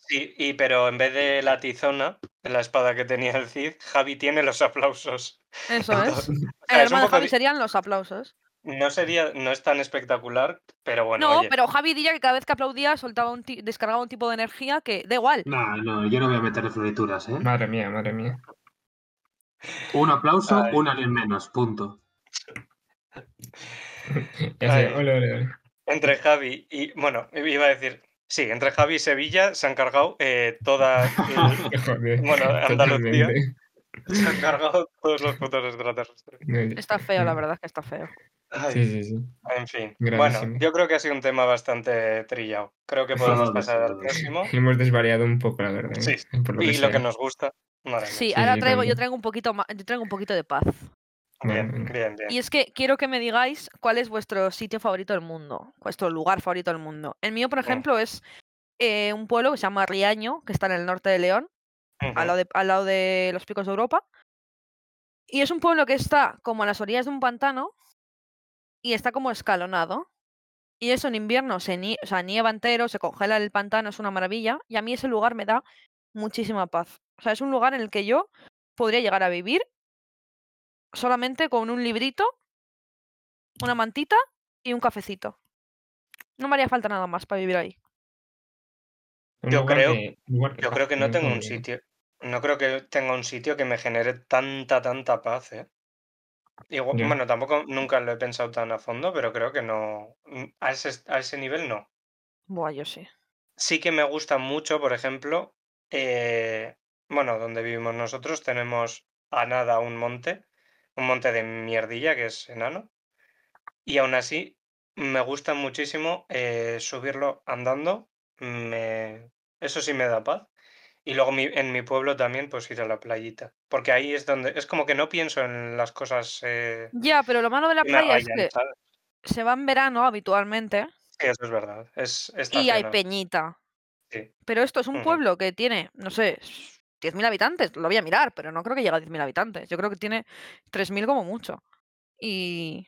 Sí, y pero en vez de la tizona, la espada que tenía el Cid, Javi tiene los aplausos. eso es. O El sea, hermano de Javi serían los aplausos. No sería, no es tan espectacular, pero bueno, no, oye, pero Javi diría que cada vez que aplaudía soltaba un descargaba un tipo de energía que da igual. No, no, yo no voy a meterle florituras, ¿eh? Madre mía, madre mía. Un aplauso, Ay. un alien menos, punto. Ya sé, Ay. ole, ole, ole. entre Javi y, bueno, iba a decir, sí, entre Javi y Sevilla se han cargado eh, toda, el- Joder, Bueno, Andalucía. totalmente. se han cargado todos los putos extraterrestres. Está feo, la verdad que está feo. Ay, Sí, sí, sí. En fin, Gravísimo. bueno, yo creo que ha sido un tema bastante trillado. Creo que podemos pasar al próximo. Hemos desvariado un poco, la verdad. ¿eh? Sí, Por lo Y que lo que nos gusta. Sí, Sí, ahora traigo, yo traigo un poquito ma- yo traigo un poquito de paz. Bien, Bueno, bien, bien. Y es que quiero que me digáis cuál es vuestro sitio favorito del mundo, vuestro lugar favorito del mundo. El mío, por ejemplo, es eh, un pueblo que se llama Riaño, que está en el norte de León, al, Ujú. lado de, al lado de los picos de Europa. Y es un pueblo que está como a las orillas de un pantano y está como escalonado. Y eso en invierno se nie- o sea, nieva entero, se congela el pantano, es una maravilla. Y a mí ese lugar me da muchísima paz. O sea, es un lugar en el que yo podría llegar a vivir solamente con un librito, una mantita y un cafecito. No me haría falta nada más para vivir ahí. Yo creo- de Yo creo que no tengo un sitio. No creo que tenga un sitio que me genere tanta, tanta paz, ¿eh? Igual- bueno, tampoco nunca lo he pensado tan a fondo, pero creo que no. A ese, a ese nivel no. Buah, yo sí. Sí que me gusta mucho, por ejemplo, eh, bueno, donde vivimos nosotros tenemos a nada un monte, un monte de mierdilla que es enano, y aún así me gusta muchísimo eh, subirlo andando, me, eso sí me da paz. Y luego mi- en mi pueblo también, pues ir a la playita, porque ahí es donde, es como que no pienso en las cosas eh, Ya, pero lo malo de la playa es que ¿sabes? se va en verano habitualmente Sí, eso es verdad, es y hay peñita. sí. Pero esto es un pueblo que tiene, no sé, 10.000 habitantes. Lo voy a mirar, pero no creo que llegue a 10.000 habitantes. Yo creo que tiene 3.000 como mucho. Y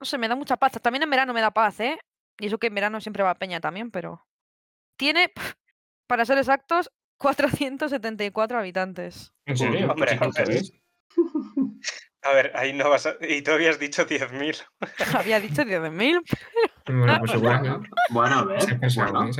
no sé, me da mucha paz. También en verano me da paz, ¿eh? Y eso que en verano siempre va peña también, pero tiene, para ser exactos, 474 habitantes. ¿En serio? Hombre. ¿eh? A ver, ahí no vas a... Y tú habías dicho 10.000. Había dicho 10.000. Bueno, pues seguro. Bueno, a ver. Bueno.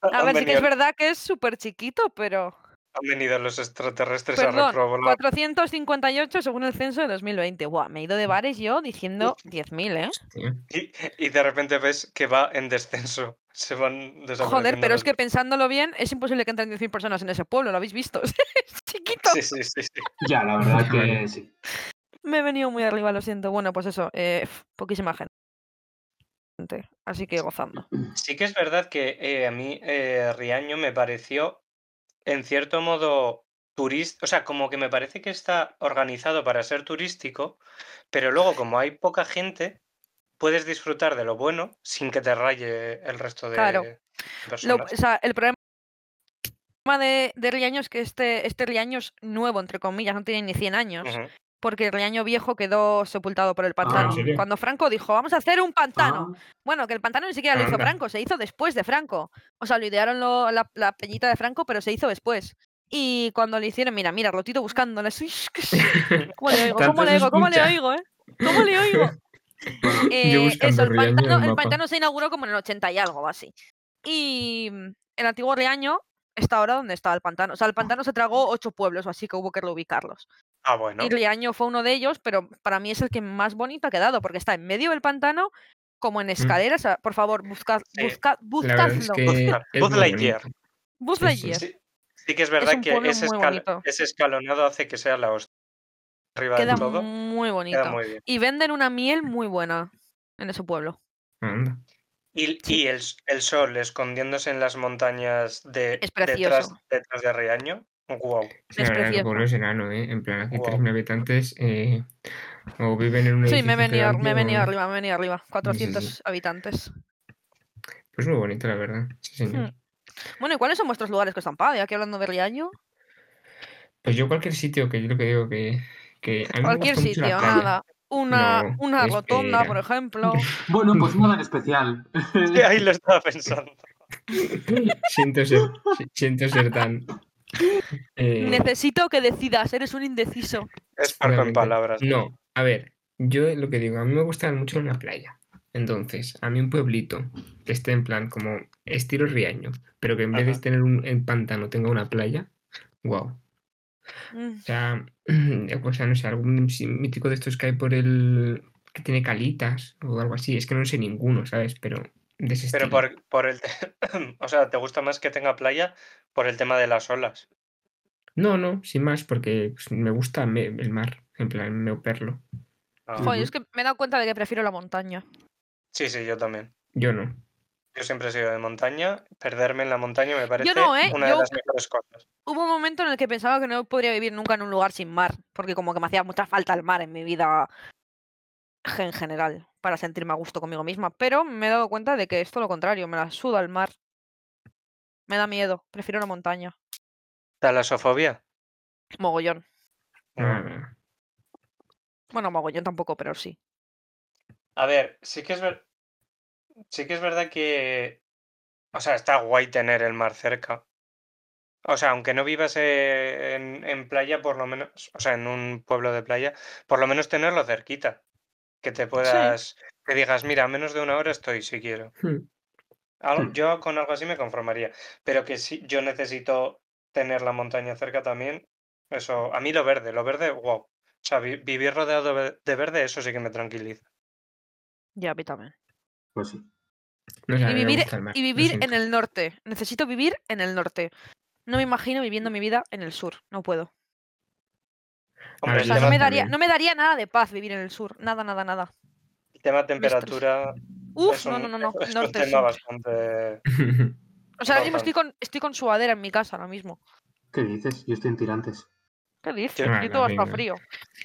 A ver, sí que es verdad que es súper chiquito, pero... Han venido los extraterrestres a Perdón, reprobar. 458 según el censo de 2020. Buah, me he ido de bares yo diciendo 10.000, ¿eh? Y, y de repente ves que va en descenso. Se van desapareciendo. Joder, pero es que pensándolo bien, es imposible que entren 10.000 personas en ese pueblo, ¿lo habéis visto? es chiquito. Sí, sí, sí, sí. Ya, la verdad que sí. Me he venido muy arriba, lo siento. Bueno, pues eso, eh, poquísima gente. Así que gozando. Sí que es verdad que eh, a mí eh, Riaño me pareció, en cierto modo, turista. O sea, como que me parece que está organizado para ser turístico, pero luego, como hay poca gente, puedes disfrutar de lo bueno sin que te raye el resto de Claro. Lo- personas. o sea, el problema de, de Riaño es que este, este Riaño es nuevo, entre comillas, no tiene ni 100 años. Porque el Riaño viejo quedó sepultado por el pantano. serio? Cuando Franco dijo, vamos a hacer un pantano. Ah, Bueno, que el pantano ni siquiera lo hizo Anda. Franco, se hizo después de Franco. O sea, lo idearon lo- la, la peñita de Franco, pero se hizo después. Y cuando le hicieron, mira, mira, Rotito buscándole. ¿Cómo le oigo? ¿Cómo le oigo? ¿Cómo le oigo, eh? ¿Cómo le oigo? Eh, eso, el pantano, el pantano se inauguró como en el 80 y algo, así. Y mm, el antiguo Riaño está ahora donde está el pantano. O sea, el pantano se tragó ocho pueblos así que hubo que reubicarlos. Ah, bueno. Y Riaño fue uno de ellos, pero para mí es el que más bonito ha quedado, porque está en medio del pantano, como en escaleras. ah, Por favor, buscad, buscad, buscadlo. Buzz Lightyear. Buzz Lightyear. Sí, que es verdad que ese, escal- ese escalonado hace que sea la hostia. Arriba Queda del todo. muy bonito. Queda muy bien. Y venden una miel muy buena en ese pueblo. Anda. Y, Sí. y el, el sol escondiéndose en las montañas de Es detrás, de Riaño. Wow. Es precioso. pueblo es enano, ¿eh? En plan, aquí Guau. 3.000 habitantes eh, o viven en un Sí, edificio me he venido, me he gigante venido o- arriba, me he venido arriba. 400 sí. habitantes. Pues muy bonito, la verdad. Sí, señor. Hmm. Bueno, ¿y cuáles son vuestros lugares que están padre? Aquí hablando de Riaño. Pues yo cualquier sitio, que yo lo que digo que... que a mí me Cualquier gusta mucho la sitio, playa. nada. Una, No, una rotonda, por ejemplo. Bueno, pues nada en especial. Sí, ahí lo estaba pensando. siento, ser, si- siento ser tan. eh, Necesito que decidas, eres un indeciso. Es parco en palabras. No, a ver, yo lo que digo, a mí me gusta mucho la playa. Entonces, a mí un pueblito que esté en plan como estilo Riaño, pero que en vez de tener un pantano tenga una playa, wow. Mm, O sea, o sea, no sé, algún sí- mítico de estos que hay por el. que tiene calitas o algo así. Es que no sé ninguno, ¿sabes? Pero de ese Pero por, por el... te- o sea, ¿te gusta más que tenga playa por el tema de las olas? No, no, sin más, porque pues, me gusta me- el mar, en plan, me perlo. Ah, Joder, es que me he dado cuenta de que prefiero la montaña. Sí, sí, yo también. Yo no. Yo siempre he sido de montaña. Perderme en la montaña me parece no, ¿eh? una Yo- de las mejores cosas. Hubo un momento en el que pensaba que no podría vivir nunca en un lugar sin mar, porque como que me hacía mucha falta el mar en mi vida en general, para sentirme a gusto conmigo misma. Pero me he dado cuenta de que es todo lo contrario, me la suda el mar. Me da miedo, prefiero la montaña. ¿Talasofobia? Mogollón. No. Bueno, mogollón tampoco, pero sí. A ver, sí que es ver... sí que es verdad que, o sea, está guay tener el mar cerca. O sea, aunque no vivas eh, en, en playa, por lo menos, o sea, en un pueblo de playa, por lo menos tenerlo cerquita. Que te puedas, que digas, mira, a menos de una hora estoy si quiero. Hmm. Algo- Hmm. yo con algo así me conformaría. Pero que sí, yo necesito tener la montaña cerca también. Eso, a mí lo verde, lo verde, wow. O sea, vi- vivir rodeado de de verde, eso sí que me tranquiliza. Ya, a mí también. Pues sí. No sé, Y vivir, y vivir en el norte. Necesito vivir en el norte. No me imagino viviendo mi vida en el sur. No puedo. Hombre, O sea, tema, no me, daría, no me daría nada de paz vivir en el sur. Nada, nada, nada. el tema temperatura Uf, es no, un, no, no, no. es un Norte tema siempre. bastante... O sea, ahora mismo estoy con, estoy con sudadera en mi casa ahora mismo. ¿Qué dices? Yo estoy en tirantes. ¿Qué dices? Yo- Yo todo hasta frío.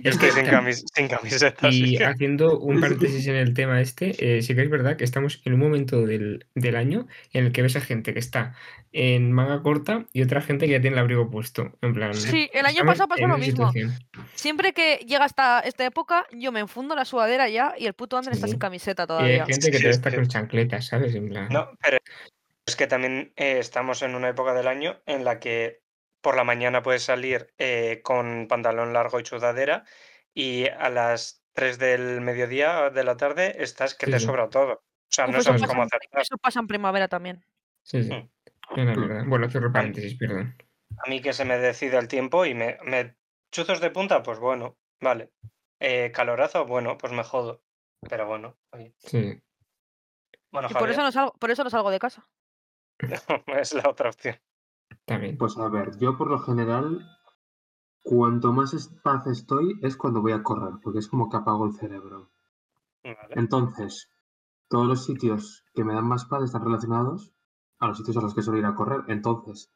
Es que sin, camis- sin camiseta, Y que- haciendo un paréntesis en el tema este, eh, sí que es verdad que estamos en un momento del, del año en el que ves a gente que está en manga corta y otra gente que ya tiene el abrigo puesto. En plan, Sí, el año pasado pasó lo mismo. situación. Siempre que llega esta, esta época, yo me enfundo la sudadera ya y el puto Ander está sin camiseta Y hay todavía. gente que Sí, todavía es está que- con chancletas, ¿sabes? En plan, No, pero es que también eh, estamos en una época del año en la que por la mañana puedes salir eh, con pantalón largo y sudadera y a las 3 del mediodía de la tarde estás que Sí, te sí. sobra todo. O sea, no eso, sabes pasa cómo hacer nada. eso pasa en primavera también. sí, sí. Mm. No, no. Bueno, cierro paréntesis, perdón. A mí que se me decide el tiempo y me, me chuzos de punta, pues bueno, vale. Eh, calorazo, bueno, pues me jodo. Pero bueno, oye. Sí. Bueno, Y por eso, no salgo, por eso no salgo de casa. es la otra opción. También. Pues a ver, yo por lo general, cuanto más paz estoy, es cuando voy a correr, porque es como que apago el cerebro. Vale. Entonces, todos los sitios que me dan más paz están relacionados a los sitios a los que suelo ir a correr. Entonces,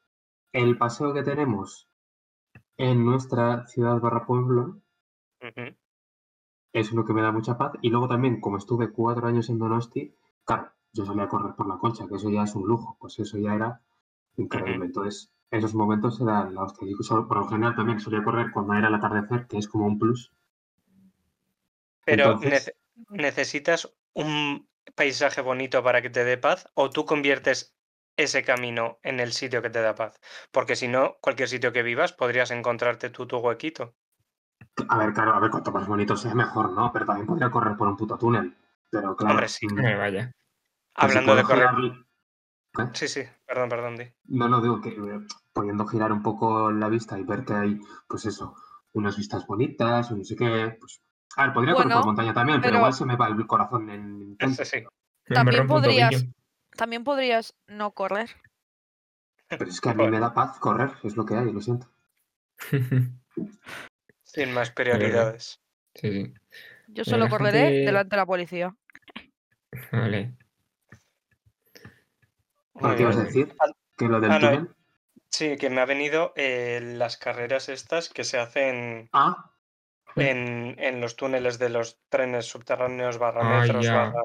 el paseo que tenemos en nuestra ciudad barra pueblo es uno que me da mucha paz. Y luego también, como estuve cuatro años en Donosti, claro, yo solía correr por la concha, que eso ya es un lujo, pues eso ya era increíble. Ujú. Entonces, esos momentos eran la hostia. Por lo general también solía correr cuando era el atardecer, que es como un plus. Pero Entonces- nece- ¿necesitas un paisaje bonito para que te dé paz o tú conviertes ese camino en el sitio que te da paz? Porque si no, cualquier sitio que vivas podrías encontrarte tú tu huequito. A ver, claro, a ver, cuanto más bonito sea, mejor, ¿no? Pero también podría correr por un puto túnel. Pero claro. Hombre, sí. mm, Que me vaya. Hablando de correr. girar- Sí, sí, perdón, perdón, Di. No, no, digo que eh, pudiendo girar un poco la vista y ver que hay, pues eso, unas vistas bonitas o no sé qué, pues... A ver, podría correr por montaña también, pero, pero- igual se me va el corazón en intento. Sí, También podrías-. También podrías no correr. Pero es que a mí me da paz correr, es lo que hay, lo siento. Sin más prioridades. sí, sí. Yo solo correré delante de la policía. Vale. Muy ¿Qué ibas a decir? Ah, ¿Que lo del ah, no, túnel? Sí, que me ha venido eh, las carreras estas que se hacen Ah, en, en los túneles de los trenes subterráneos barra Ah, metros ya. barra...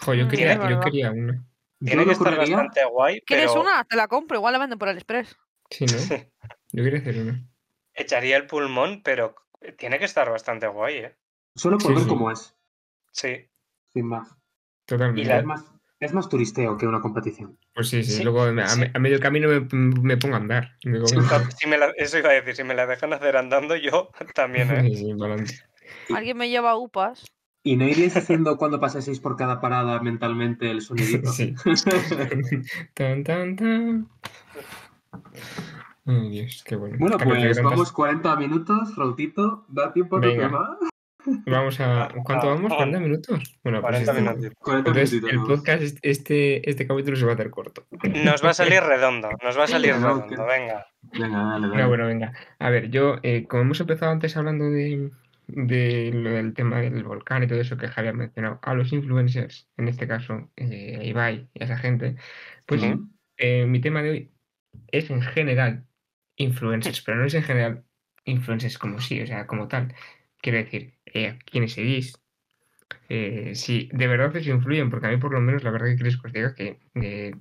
Jo, yo Mm, quería, yo una. Tiene que estar correría... bastante guay, ¿Quieres pero una? Te la compro. Igual la venden por el Express. Sí, ¿no? Yo quería hacer una. echaría el pulmón, pero tiene que estar bastante guay, ¿eh? Solo por Sí, ver sí. cómo es, Sí. sin más. Totalmente. Y la- más, es más turisteo que una competición. Pues sí, sí. Sí, Luego a, sí. a medio camino me, me pongo a andar. Me Sí, si me la- eso iba a decir, si me la dejan hacer andando, yo también, ¿eh? Sí, sí, pa'lante. ¿Alguien me lleva upas? ¿Y no iríais haciendo cuando paséis por cada parada mentalmente el sonidito? Sí. tan, tan, tan. Ay, Dios, qué bueno. Bueno, Carlos, ¿de pues vamos 40 minutos, Rautito. ¿Da tiempo a tema? Vamos a. ¿Cuánto Ah, vamos? ah. ¿40 minutos? Bueno, pues 40 este- minutos. 40 Entonces, minutitos. el podcast, este- este, este capítulo se va a hacer corto. Nos va a salir redondo, nos va a salir redondo, venga. Venga, dale, dale. Ah, bueno, venga. A ver, yo, eh, como hemos empezado antes hablando de, de lo del tema del volcán y todo eso que Javier ha mencionado, a los influencers, en este caso, eh, a Ibai y a esa gente, pues eh, mi tema de hoy es en general influencers, pero no es en general influencers como sí, o sea, como tal. Quiero decir, eh, a quienes seguís, eh, si de verdad os influyen, porque a mí por lo menos la verdad que queréis que os diga que eh,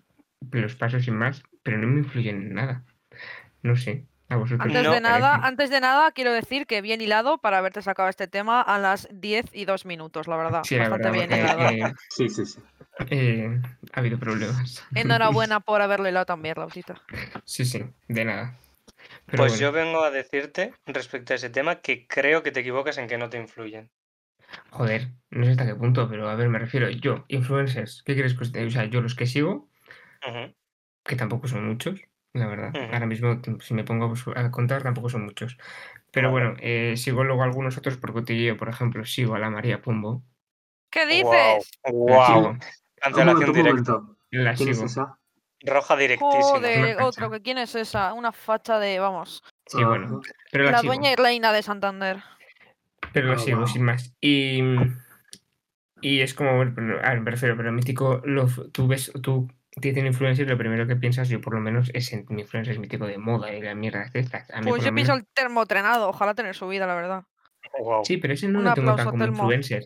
los paso sin más, pero no me influyen en nada. No sé, a vosotros. Antes No, de nada, parece. antes de nada, quiero decir que bien hilado para haberte sacado este tema a las 10 y 2 minutos, la verdad. Sí, la Bastante verdad, bien hilado. eh, Sí, sí, sí. eh, ha habido problemas. Enhorabuena por haberlo hilado también, Lausita. Sí, sí, de nada. Pero Pues bueno, yo vengo a decirte respecto a ese tema que creo que te equivocas en que no te influyen. joder, no sé hasta qué punto, pero a ver, me refiero, yo, influencers, ¿qué quieres que os diga? O sea, yo los que sigo, que tampoco son muchos, la verdad. Ahora mismo, si me pongo a contar, tampoco son muchos. Pero bueno, eh, sigo luego algunos otros porque yo, por ejemplo, sigo a la María Pombo. ¿Qué dices? Un Cancelación directa. la ¿Quién es sigo. Roja directísima. Joder, otro, que quién es esa? Una facha de, vamos, Sí, bueno, Ajá. pero la, la dueña y reina de Santander. Pero lo Ah, sigo, wow. sin más. Y, y es como, a ver, me refiero, pero mítico, lo, tú ves, tú dicen influencer, lo primero que piensas, yo por lo menos, es en mi influencer es mítico de moda y la mierda de estas. A mí Pues yo pienso menos- el termotrenado, ojalá tener su vida, la verdad. Sí, pero ese no Un lo tengo tan como influencer.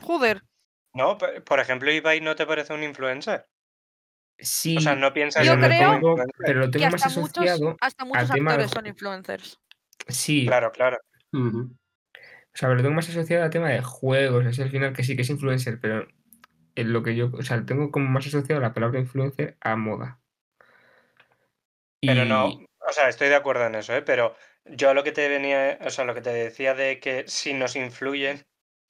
Joder, No, por ejemplo, Ibai no te parece un influencer. Sí, O sea, no piensas Yo lo creo tengo, pero lo que tengo más hasta muchos, asociado hasta muchos actores son influencers. Sí, Claro, claro. O sea, lo tengo más asociado al tema de juegos, así al final que sí que es influencer, pero en lo que yo, o sea, lo tengo como más asociado la palabra influencer a moda. Pero no, o sea, estoy de acuerdo en eso, ¿eh? Pero yo lo que te venía, o sea, lo que te decía de que si nos influyen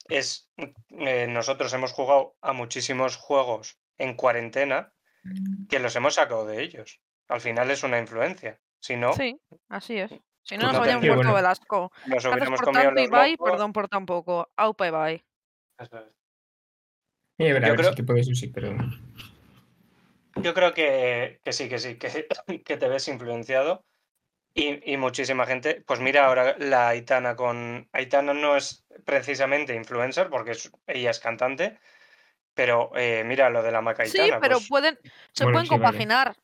es, eh, nosotros hemos jugado a muchísimos juegos en cuarentena que los hemos sacado de ellos. Al final es una influencia. Si no, Sí, así es. Si no, No nos habríamos bueno. Velasco. nos hubiéramos por comido tanto, los Ibai, locos. perdón por tan poco. Aupa, Ibai. Eso es. Eh, a ver, a Yo ver, creo- sí, pero... Yo creo que, que sí, que sí, que, que te ves influenciado. Y, y muchísima gente, pues mira ahora la Aitana con... Aitana no es precisamente influencer porque es- ella es cantante, pero eh, mira lo de la Maca Sí, pero pues- pueden, se Bueno, pueden sí, vale. compaginar.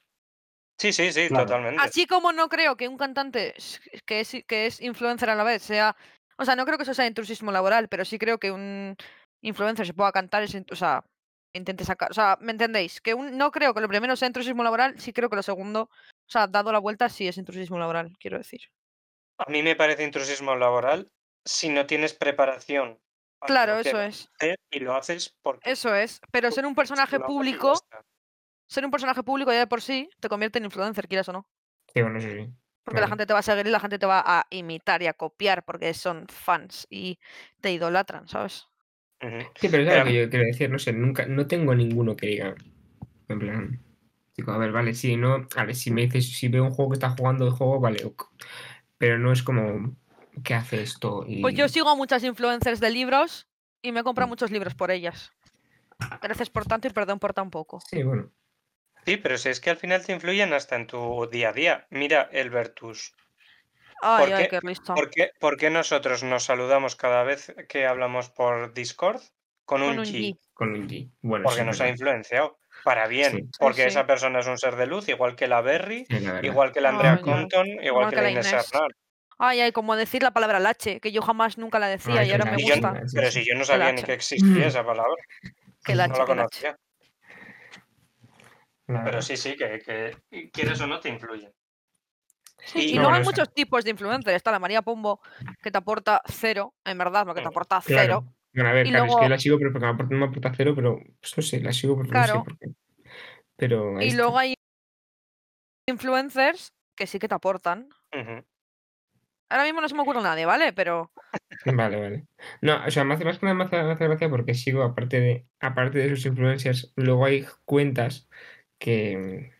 sí, sí, sí, Claro. totalmente. Así como no creo que un cantante que es, que es influencer a la vez sea. O sea, no creo que eso sea intrusismo laboral, pero sí creo que un influencer se pueda cantar, es o sea, intente sacar. O sea, ¿me entendéis? Que un, no creo que lo primero sea intrusismo laboral, sí creo que lo segundo, o sea, dado la vuelta, sí es intrusismo laboral, quiero decir. A mí me parece intrusismo laboral si no tienes preparación. Claro, eso es. Y lo haces porque Eso es. Pero ser un personaje público, ser un personaje público ya de por sí, te convierte en influencer, quieras o no. Sí, bueno, eso sí. Porque la gente te va a seguir y la gente te va a imitar y a copiar porque son fans y te idolatran, ¿sabes? Sí, pero es Pero- lo que yo quiero decir, no sé, nunca, no tengo ninguno que diga, en plan, digo, a ver, vale, sí, no, a ver, si me dices, si veo un juego que está jugando el juego, vale, ok. pero no es como, ¿qué hace esto? Y... Pues yo sigo a muchas influencers de libros y me Mm. compro muchos libros por ellas. Gracias por tanto y perdón por tan poco. Sí, bueno, Sí, pero si es que al final te influyen hasta en tu día a día. Mira el Vertus. Ay, ¿Por ay, qué? qué listo. ¿Por qué, por qué nosotros nos saludamos cada vez que hablamos por Discord con un, Con un G? G. con un G. Bueno, Porque nos ha influenciado. Para bien. Sí. Porque sí. esa persona es un ser de luz, igual que la Berry, igual que la Andrea. Compton, igual que la Inés Inés. Arnal. Ay, ay, como decir la palabra lache, que yo jamás nunca la decía Ay, y que ahora la me gusta. sí, pero sí. si yo no sabía ni que existía esa palabra, Que no lache, la que lache. conocía. La Pero sí, sí, que, que quieres o no te influyen. Sí, y No, luego hay muchos tipos de influencer. Está la María Pombo, que te aporta cero, en verdad, porque te aporta Claro. cero. Bueno, a ver, Y claro, es que la sigo, pero porque me aporta, me aporta cero, pero pues, no sé, la sigo porque no Claro. sé por qué. Pero Y está. luego hay influencers que sí que te aportan. Ujú. Ahora mismo no se me ocurre nadie, ¿vale? Pero Vale, vale. No, o sea, me hace más que nada me hace, me hace gracia porque sigo, aparte de, aparte de esos influencers, luego hay cuentas que,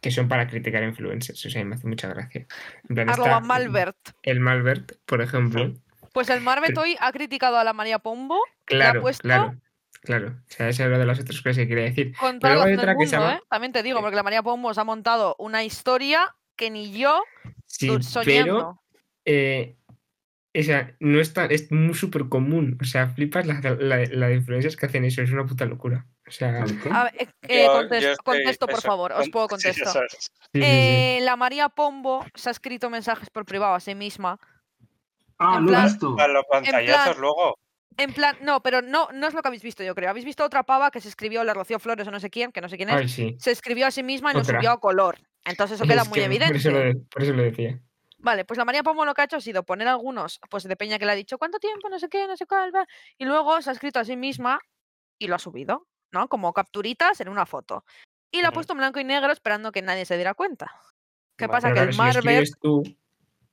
que son para criticar influencers. O sea, me hace mucha gracia. En plan, arroba Malbert. El Malbert, por ejemplo. Pues el Marbet Pero- hoy ha criticado a la María Pombo Claro, puesto- claro, claro. O sea, esa era de las otras cosas que quería decir. con Pero luego hay que se mundo, llama- ¿eh? También te digo, porque la María Pombo se ha montado una historia que ni yo Sí, pero soñando. Eh, o sea, no está, es muy súper común. O sea, flipas la, la, la de influencers que hacen eso, es una puta locura. O sea, eh, eh, Yo- contesto, yo estoy- contesto, por favor, os puedo contestar. eso es. sí, sí, sí. Eh, la María Pombo se ha escrito mensajes por privado a sí misma. Ah, en lo he plan- visto. Para los pantallazos plan- luego. En plan, no, pero no, no es lo que habéis visto, yo creo. Habéis visto otra pava que se escribió, la Rocío Flores o no sé quién, que no sé quién es, Ay, sí. se escribió a sí misma y lo Otra. subió a color. Entonces eso queda Es muy que evidente. Por eso, lo, de- por eso lo decía. Vale, pues la María Pombo lo que ha hecho ha sido poner algunos, pues de Peña que le ha dicho cuánto tiempo, no sé qué, no sé cuál, va", y luego se ha escrito a sí misma y lo ha subido, ¿no? Como capturitas en una foto. Y lo ha puesto en blanco y negro esperando que nadie se diera cuenta. ¿Qué Vale. pasa? Que el si lo escribes tú,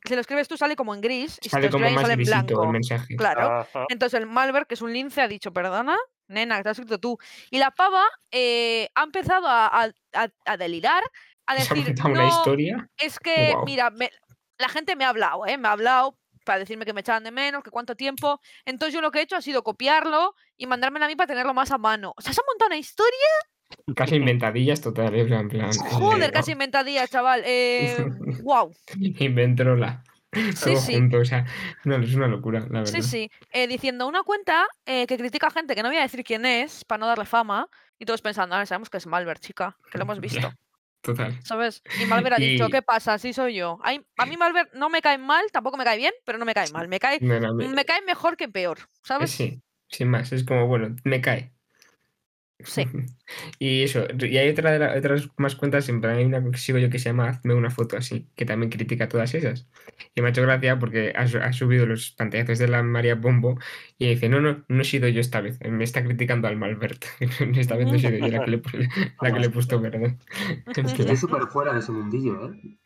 si lo escribes tú sale como en gris y si sale te como escriben más sale en blanco. el mensaje. Claro. Entonces el Malver, que es un lince, ha dicho, perdona, nena, que te has escrito tú. Y la pava eh, ha empezado a, a- a- a delirar, a decir, no, historia. es que, mira, me- la gente me ha hablado, ¿eh? Me ha hablado para decirme que me echaban de menos, que cuánto tiempo. Entonces yo lo que he hecho ha sido copiarlo y mandármelo a mí para tenerlo más a mano. O sea, se ha montado una historia. Casi inventadillas totales. En plan, Joder, eh, casi inventadilla, chaval. Eh, wow. Inventrola. Sí, Todo sí. junto, o sea, no, es una locura, la verdad. Sí, sí. Eh, diciendo una cuenta eh, que critica a gente que no voy a decir quién es para no darle fama. Y todos pensando, a ver, sabemos que es Malver, chica, que lo hemos visto. Total. ¿Sabes? Y Malver ha dicho, Y- ¿qué pasa? Así soy yo. Ay, a mí Malver no me cae mal, tampoco me cae bien, pero no me cae mal. Me cae, No, no, me- me cae mejor que peor, eh, ¿sabes? sí, sin más. Es como, bueno, me cae. Sí. Y eso, y hay otra de la- otras más cuentas, en plan, hay una que sigo yo que se llama Hazme una foto así, que también critica todas esas. Y me ha hecho gracia porque ha, ha subido los pantallazos de la María Bombo y dice, no, no, no he sido yo esta vez, me está criticando al Malbert. esta vez no he sido yo la que le, la que le he puesto verde. Estoy súper fuera de ese mundillo, ¿eh?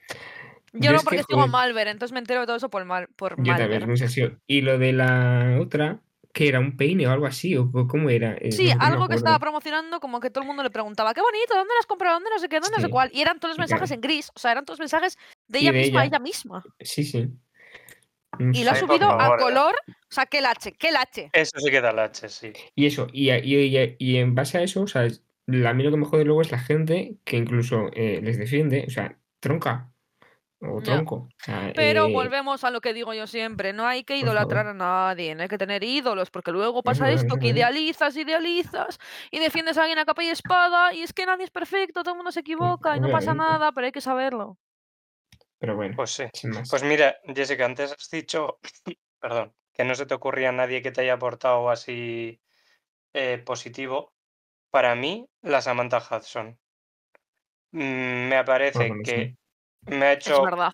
Yo Yo no, que, porque sigo a joder. Malver, entonces me entero de todo eso por, mal, por yo también, Malver. no sé si- Y lo de la otra, que era un peine o algo así, o cómo era. Eh, Sí, no- no me algo que estaba promocionando, como que todo el mundo le preguntaba, qué bonito, ¿dónde lo has comprado? ¿Dónde no sé qué? ¿Dónde no sé cuál? Y eran todos los mensajes claro. en gris, o sea, eran todos mensajes de ella de misma, ella. ella misma. Sí, sí. Y lo ha Sí, por subido a favor, eh. color, o sea, que el H, que el H. Eso sí que da la H, sí. Y eso, y, a- y, y- y en base a eso, o sea, a mí lo que me jode luego es la gente que incluso eh, les defiende, o sea, tronca o Ya. tronco. o sea, Pero eh, volvemos a lo que digo yo siempre, no hay que idolatrar a nadie, no hay que tener ídolos, porque luego pasa esto, es que idealizas, idealizas, y defiendes a alguien a capa y espada, y es que nadie es perfecto, todo el mundo se equivoca, y no pasa nada, pero hay que saberlo. Pero bueno, Pues sí. Pues mira, Jessica, antes has dicho, perdón, que no se te ocurría nadie que te haya aportado así eh, positivo. Para mí, la Samantha Hudson. Mm, Me parece bueno, sí. Me ha Es hecho, verdad.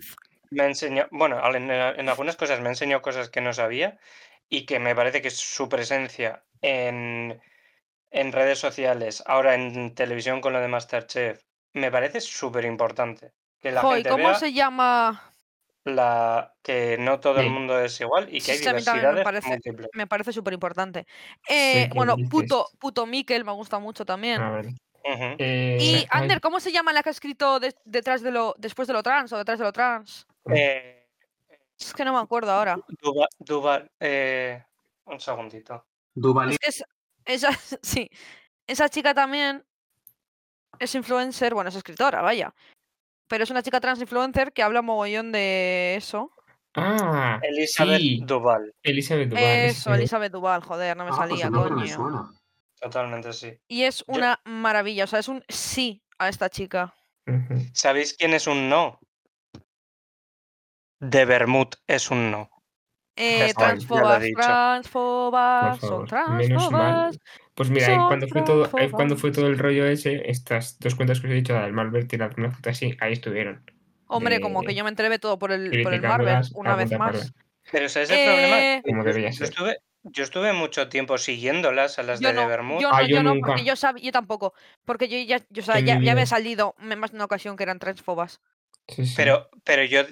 me ha enseñado, bueno, en, en algunas cosas me ha enseñado cosas que no sabía y que me parece que su presencia en, en redes sociales, ahora en televisión con lo de Masterchef, me parece súper importante. Que la Jo, ¿y gente cómo vea se llama? la, que no todo el mundo es igual y que hay Sí, también me diversidades parece, múltiples. me parece súper importante. ¿qué bueno, puto, puto Mikel me gusta mucho también. A ver. Eh, Y ay, Ander, ¿cómo se llama la que ha escrito de- detrás de lo, después de lo trans o detrás de lo trans? Eh, Es que no me acuerdo ahora. Duba, Duba- eh, un segundito. Duvalín. Es que es- esa, sí, esa chica también es influencer, bueno, es escritora, vaya. Pero es una chica trans influencer que habla mogollón de eso. Ah, Elizabeth sí, Duval, Elizabeth Duval. Eso, Elizabeth Duval, joder, no me Ah, pues salía, coño. Totalmente sí. Y es Yo- una maravilla, o sea, es un sí a esta chica. Ujú. ¿Sabéis quién es un no? De Bermud es un no. Eh, está, ya lo he transfobas, dicho. Por transfobas, son favor, menos mal. transfobas. Pues mira, ahí son cuando fue todo, ahí cuando fue todo el rollo ese, estas dos cuentas que os he dicho, la del Malvert y la una foto así, ahí estuvieron. Hombre, como que yo me enteré de todo por el, por el criticándolas Marvel, una a vez punta más. pala, Pero ese es el problema. Eh, como debería Yo ser. estuve, yo estuve mucho tiempo siguiéndolas a las Yo de no, yo Ah, no, yo yo no, nunca. porque yo sabía, yo tampoco. Porque yo ya, yo, o sea, En ya, mi ya me he vida. salido en más de una ocasión que eran transfobas. Sí, sí. Pero, pero yo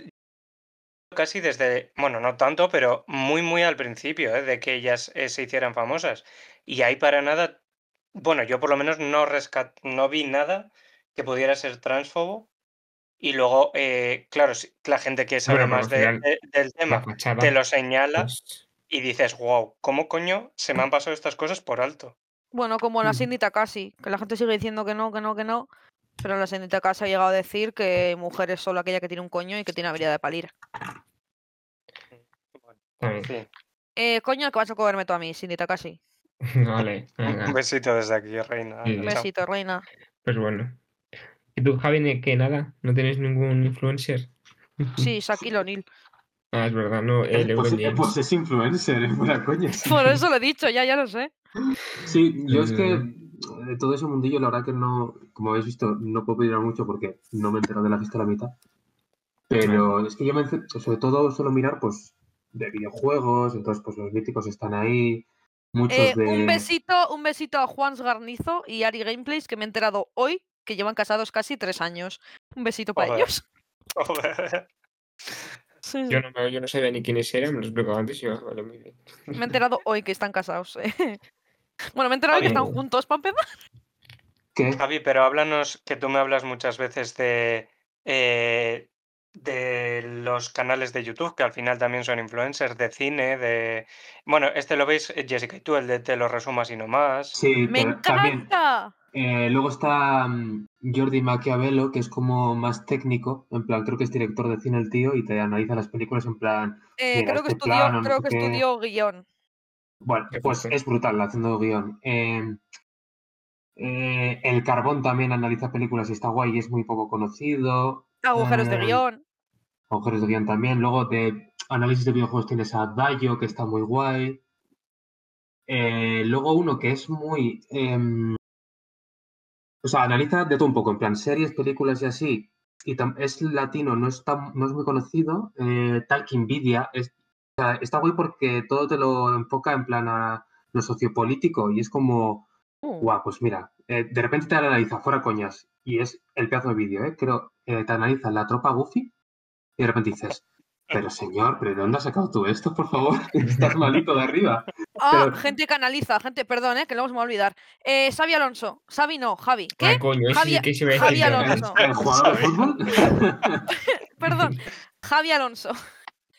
casi desde, bueno, no tanto, pero muy, muy al principio, ¿eh? de que ellas eh, se hicieran famosas. Y ahí para nada, bueno, yo por lo menos no rescat, no vi nada que pudiera ser transfobo. Y luego, eh, claro, la gente que sabe Bueno, pero más al de- final, de- del La tema fachada, te lo señala pues, y dices, wow, ¿cómo coño se me han pasado estas cosas por alto? Bueno, como la Mm. Cindy Takasi, que la gente sigue diciendo que no, que no, que no. Pero la Cindy Takasi ha llegado a decir que mujer es solo aquella que tiene un coño y que tiene habilidad de palir. Bueno, también. sí. Eh, coño, que vas a cogerme tú a mí, Cindy Takasi. Vale, Un besito desde aquí, reina. Sí, chao. Besito, reina. Pues bueno. ¿Y tú, Javi, que nada? ¿No tienes ningún influencer? Sí, Shaquille O'Neal. Ah, es verdad, no, Eh, el pues, eh, pues es influencer, es buena coña. Por eso lo he dicho, ya, ya lo sé. Sí, yo es que de todo ese mundillo, la verdad que no, como habéis visto, no puedo pedir mucho porque no me he enterado de la fiesta a la mitad. Pero es que yo me, sobre todo suelo mirar, pues, de videojuegos, entonces, pues, los míticos están ahí, muchos Eh, de... Un besito, un besito a Juan Garnizo y Ari Gameplays, que me he enterado hoy que llevan casados casi tres años. Un besito para Joder. ellos. Joder. Sí, sí. Yo no, me- yo no sabía ni quiénes eran, me lo explicaba antes y yo, vale, muy bien. Me he enterado hoy que están casados. eh. Bueno, me he enterado que están juntos para empezar. ¿Qué? Javi, pero háblanos, que tú me hablas muchas veces de, eh, de los canales de YouTube, que al final también son influencers, de cine, de... Bueno, este lo veis, eh, Jessica, y tú, el de Te lo resumas y no más. Sí, ¡Me pero también... encanta! eh, luego está mm, Jordi Maquiavelo, que es como más técnico, en plan, creo que es director de cine el tío, y te analiza las películas en plan, Eh, creo que este estudió, plano, no creo sé que estudió guion. Bueno, pues es brutal haciendo guion. Eh, eh, el Carbón también analiza películas y está guay y es muy poco conocido. Agujeros de Eh, guion. Agujeros de guion también. Luego de análisis de videojuegos tienes a Dayo, que está muy guay. Eh, luego uno que es muy... em, o sea, analiza de todo un poco, en plan series, películas y así. Y es latino, no, está, no es muy conocido. Eh, Nvidia es, o sea, está guay porque todo te lo enfoca en plan a lo sociopolítico y es como... Uh, Guau, pues mira, eh, de repente te analiza, fuera coñas, y es el pedazo de vídeo, ¿eh? Creo, eh, te analiza la tropa Goofy y de repente dices, pero señor, ¿pero de dónde has sacado tú esto, por favor? Estás malito de arriba. Ah, pero- gente que analiza, gente, perdón, eh, que luego se me va a olvidar. Eh, Xavi Alonso. Xavi no, Javi. ¿Qué? Ah, coño, Javi- sí que se ve Javi que- Alonso. ¿El jugador de fútbol? Perdón. Javi Alonso.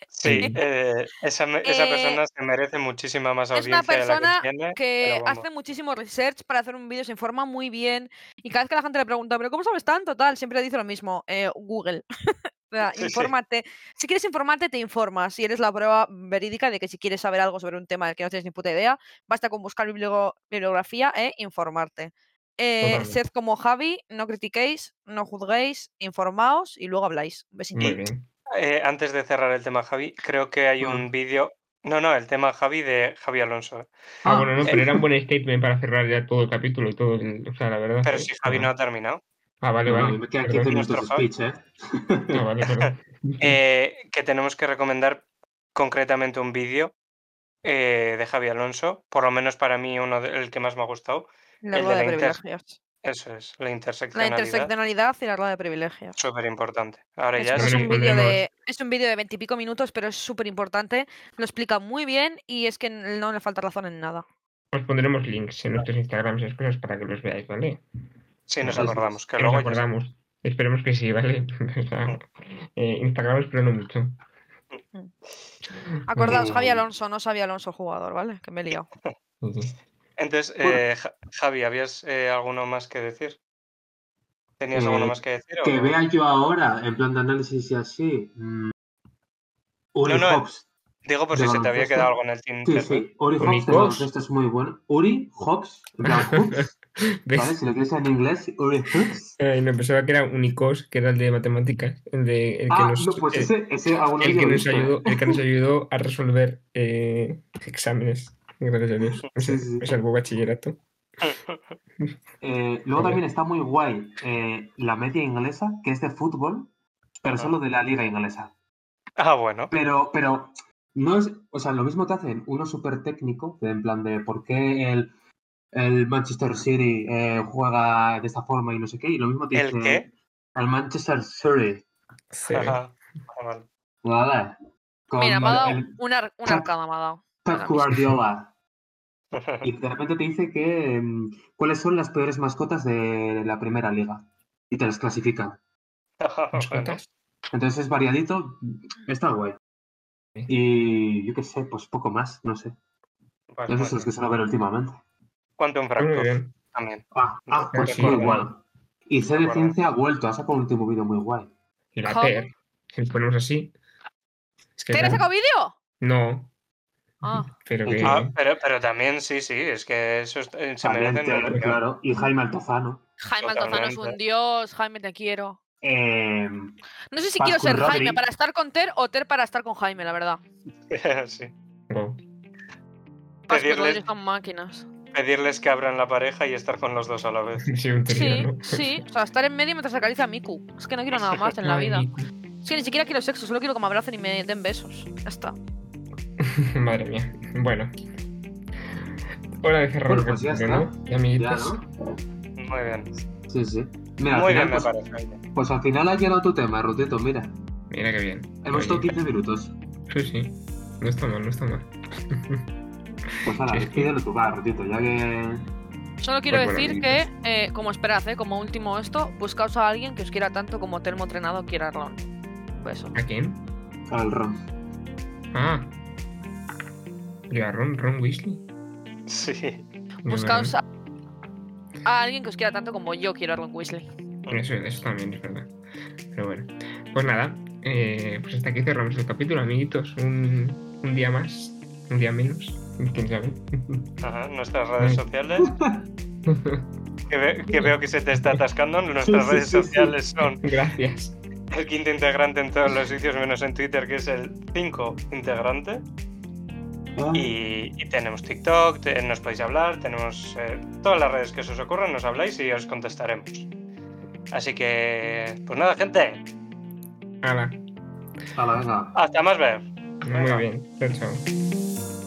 Sí, Sí. eh, esa, Eh, persona se merece muchísima más Es una audiencia de la persona que tiene. hace muchísimo research para hacer un vídeo, se informa muy bien. Y cada vez que la gente le pregunta, ¿pero cómo sabes tanto? Tal, siempre dice lo mismo, eh, Google. O sea, Sí, sí. infórmate. Si quieres informarte, te informas. Y eres la prueba verídica de que si quieres saber algo sobre un tema del que no tienes ni puta idea, basta con buscar biblio- bibliografía e informarte. Eh, sed como Javi, no critiquéis, no juzguéis, informaos y luego habláis. Besito. Muy bien. Eh, antes de cerrar el tema, Javi, creo que hay un vídeo. No, no, el tema Javi de Javi Alonso. Ah, Ah, bueno, no, pero era un buen statement para cerrar ya todo el capítulo y todo el... O sea, la verdad. Pero si Javi no ha terminado. Ah, vale, No, no, vale. y me quedan perdón. 15 minutos speech, ¿eh? Ah, vale, perdón. eh, que tenemos que recomendar concretamente un vídeo eh, de Javi Alonso. Por lo menos para mí, uno de- el que más me ha gustado. La el de de la inter-. Eso es, la La interseccionalidad. interseccionalidad y la rueda de privilegios. Súper importante. Ahora Es, ya es un vídeo de es un vídeo de veintipico minutos, pero es súper importante. Lo explica muy bien y es que no le falta razón en nada. Os pondremos links en nuestros Instagrams y cosas para que los veáis, ¿vale? Sí, nos acordamos. Que Que nos luego ya- acordamos. Esperemos que sí, ¿vale? Sea, eh, Instagrams, pero no mucho. Acordaos, Eh, Javi Alonso, no Xavi Alonso jugador, ¿vale? Que me he liado. Sí, sí. Entonces, Bueno. eh, Ja- Javi, ¿habías eh, alguno más que decir? ¿Tenías alguno Eh, más que decir? Que o- vea yo ahora, en plan de análisis y así. mm, Uri No, no, Hobbs. Digo por de si se te había quedado algo en el Sí, tintero. sí. Uri Uri Hobbs Hobbs. baloncesto es muy bueno. Uri Hobbs, ¿Ves? ¿vale? Si lo quieres en inglés, Uri Hobbs. Ay, no pensaba que era Unicos, que era el de matemáticas, el de el que Ah, nos, no, pues el- ese, ese el que nos ¿eh? ayudó, el que nos ayudó a resolver eh, exámenes. Gracias a Dios. Sí, sí. me salvó bachillerato. Eh, luego también está muy guay eh, la media inglesa, que es de fútbol, pero solo de la liga inglesa. Ah, bueno. Pero, pero no es, o sea, lo mismo te hacen uno súper técnico, de en plan de por qué el, el Manchester City eh, juega de esta forma y no sé qué, y lo mismo te ¿El dice qué? el Manchester City, Sí. Ajá. Ah, vale. Mira, me ha dado el una, una arcada, me ha dado. Pep. Guardiola. Y de repente te dice que mm, cuáles son las peores mascotas de la primera liga. Y te las clasifican. ¿Mascotas? Entonces es variadito, está guay. Sí. Y yo qué sé, pues poco más, no sé. Pues Esos son los que suelo ver últimamente. Quantum Muy Fracture bien. también. Ah, ah Pues sí, guay. Y C De. Ciencia ha vuelto, ha sacado un último vídeo muy guay. Y la. TER, si ponemos así. Es que ¿Te has claro, sacado vídeo? No, Ah, pero ¿Y que. Ah, pero, pero también sí, sí, es que eso es- eh, se merecen claro. Y Jaime Altozano. Jaime Altozano es un dios, Jaime te quiero. Eh, No sé si Pascu quiero ser Rodri. Jaime para estar con Ter o Ter para estar con Jaime, la verdad. sí. Pedirles- son máquinas. Pedirles que abran la pareja y estar con los dos a la vez. Sí, Sí, trío, ¿no? sí. O sea, estar en medio mientras acaricia a Miku. Es que no quiero nada más en la vida. Es que ni siquiera quiero sexo, solo quiero que me abracen y me den besos. Ya está. Madre mía. Bueno. Hora de cerrar Bueno, pues ya está. ¿no? Y ya, amiguitos. ¿no? Muy bien. Sí, sí. Mira, al Muy final, bien, me pues, parece. pues al final has llegado tu tema, Rutito, mira. Mira qué bien. Hemos estado Oye, 15 minutos. Sí, sí. No está mal, no está mal. Pues ahora, despídelo tú, va, Rutito, ya que. Solo quiero Pues bueno, decir que, eh, como esperad, eh, como último esto, buscaos a alguien que os quiera tanto como Telmo Entrenado quiere a Arlon. Pues eso. ¿A quién? Al Ron. Ah. Yo a Ron, Ron Weasley. Sí. Buscaos a, a alguien que os quiera tanto como yo quiero a Ron Weasley. Eso, eso también es verdad. Pero bueno. Pues nada. eh, pues hasta aquí cerramos el capítulo, amiguitos. Un, un día más. Un día menos. Quién sabe. Ajá, nuestras redes Ay. sociales. Que, ve- que veo que se te está atascando. Nuestras Sí, redes sí, sí. sociales son Gracias. el quinto integrante en todos los sitios, menos en Twitter, que es el 5 integrante. Ah, Y, y tenemos TikTok, te- nos podéis hablar, tenemos eh, todas las redes que se os ocurran, nos habláis y os contestaremos. Así que, pues nada, gente, Hala. Hala, venga. hasta más ver. Muy bien. Chao, chao.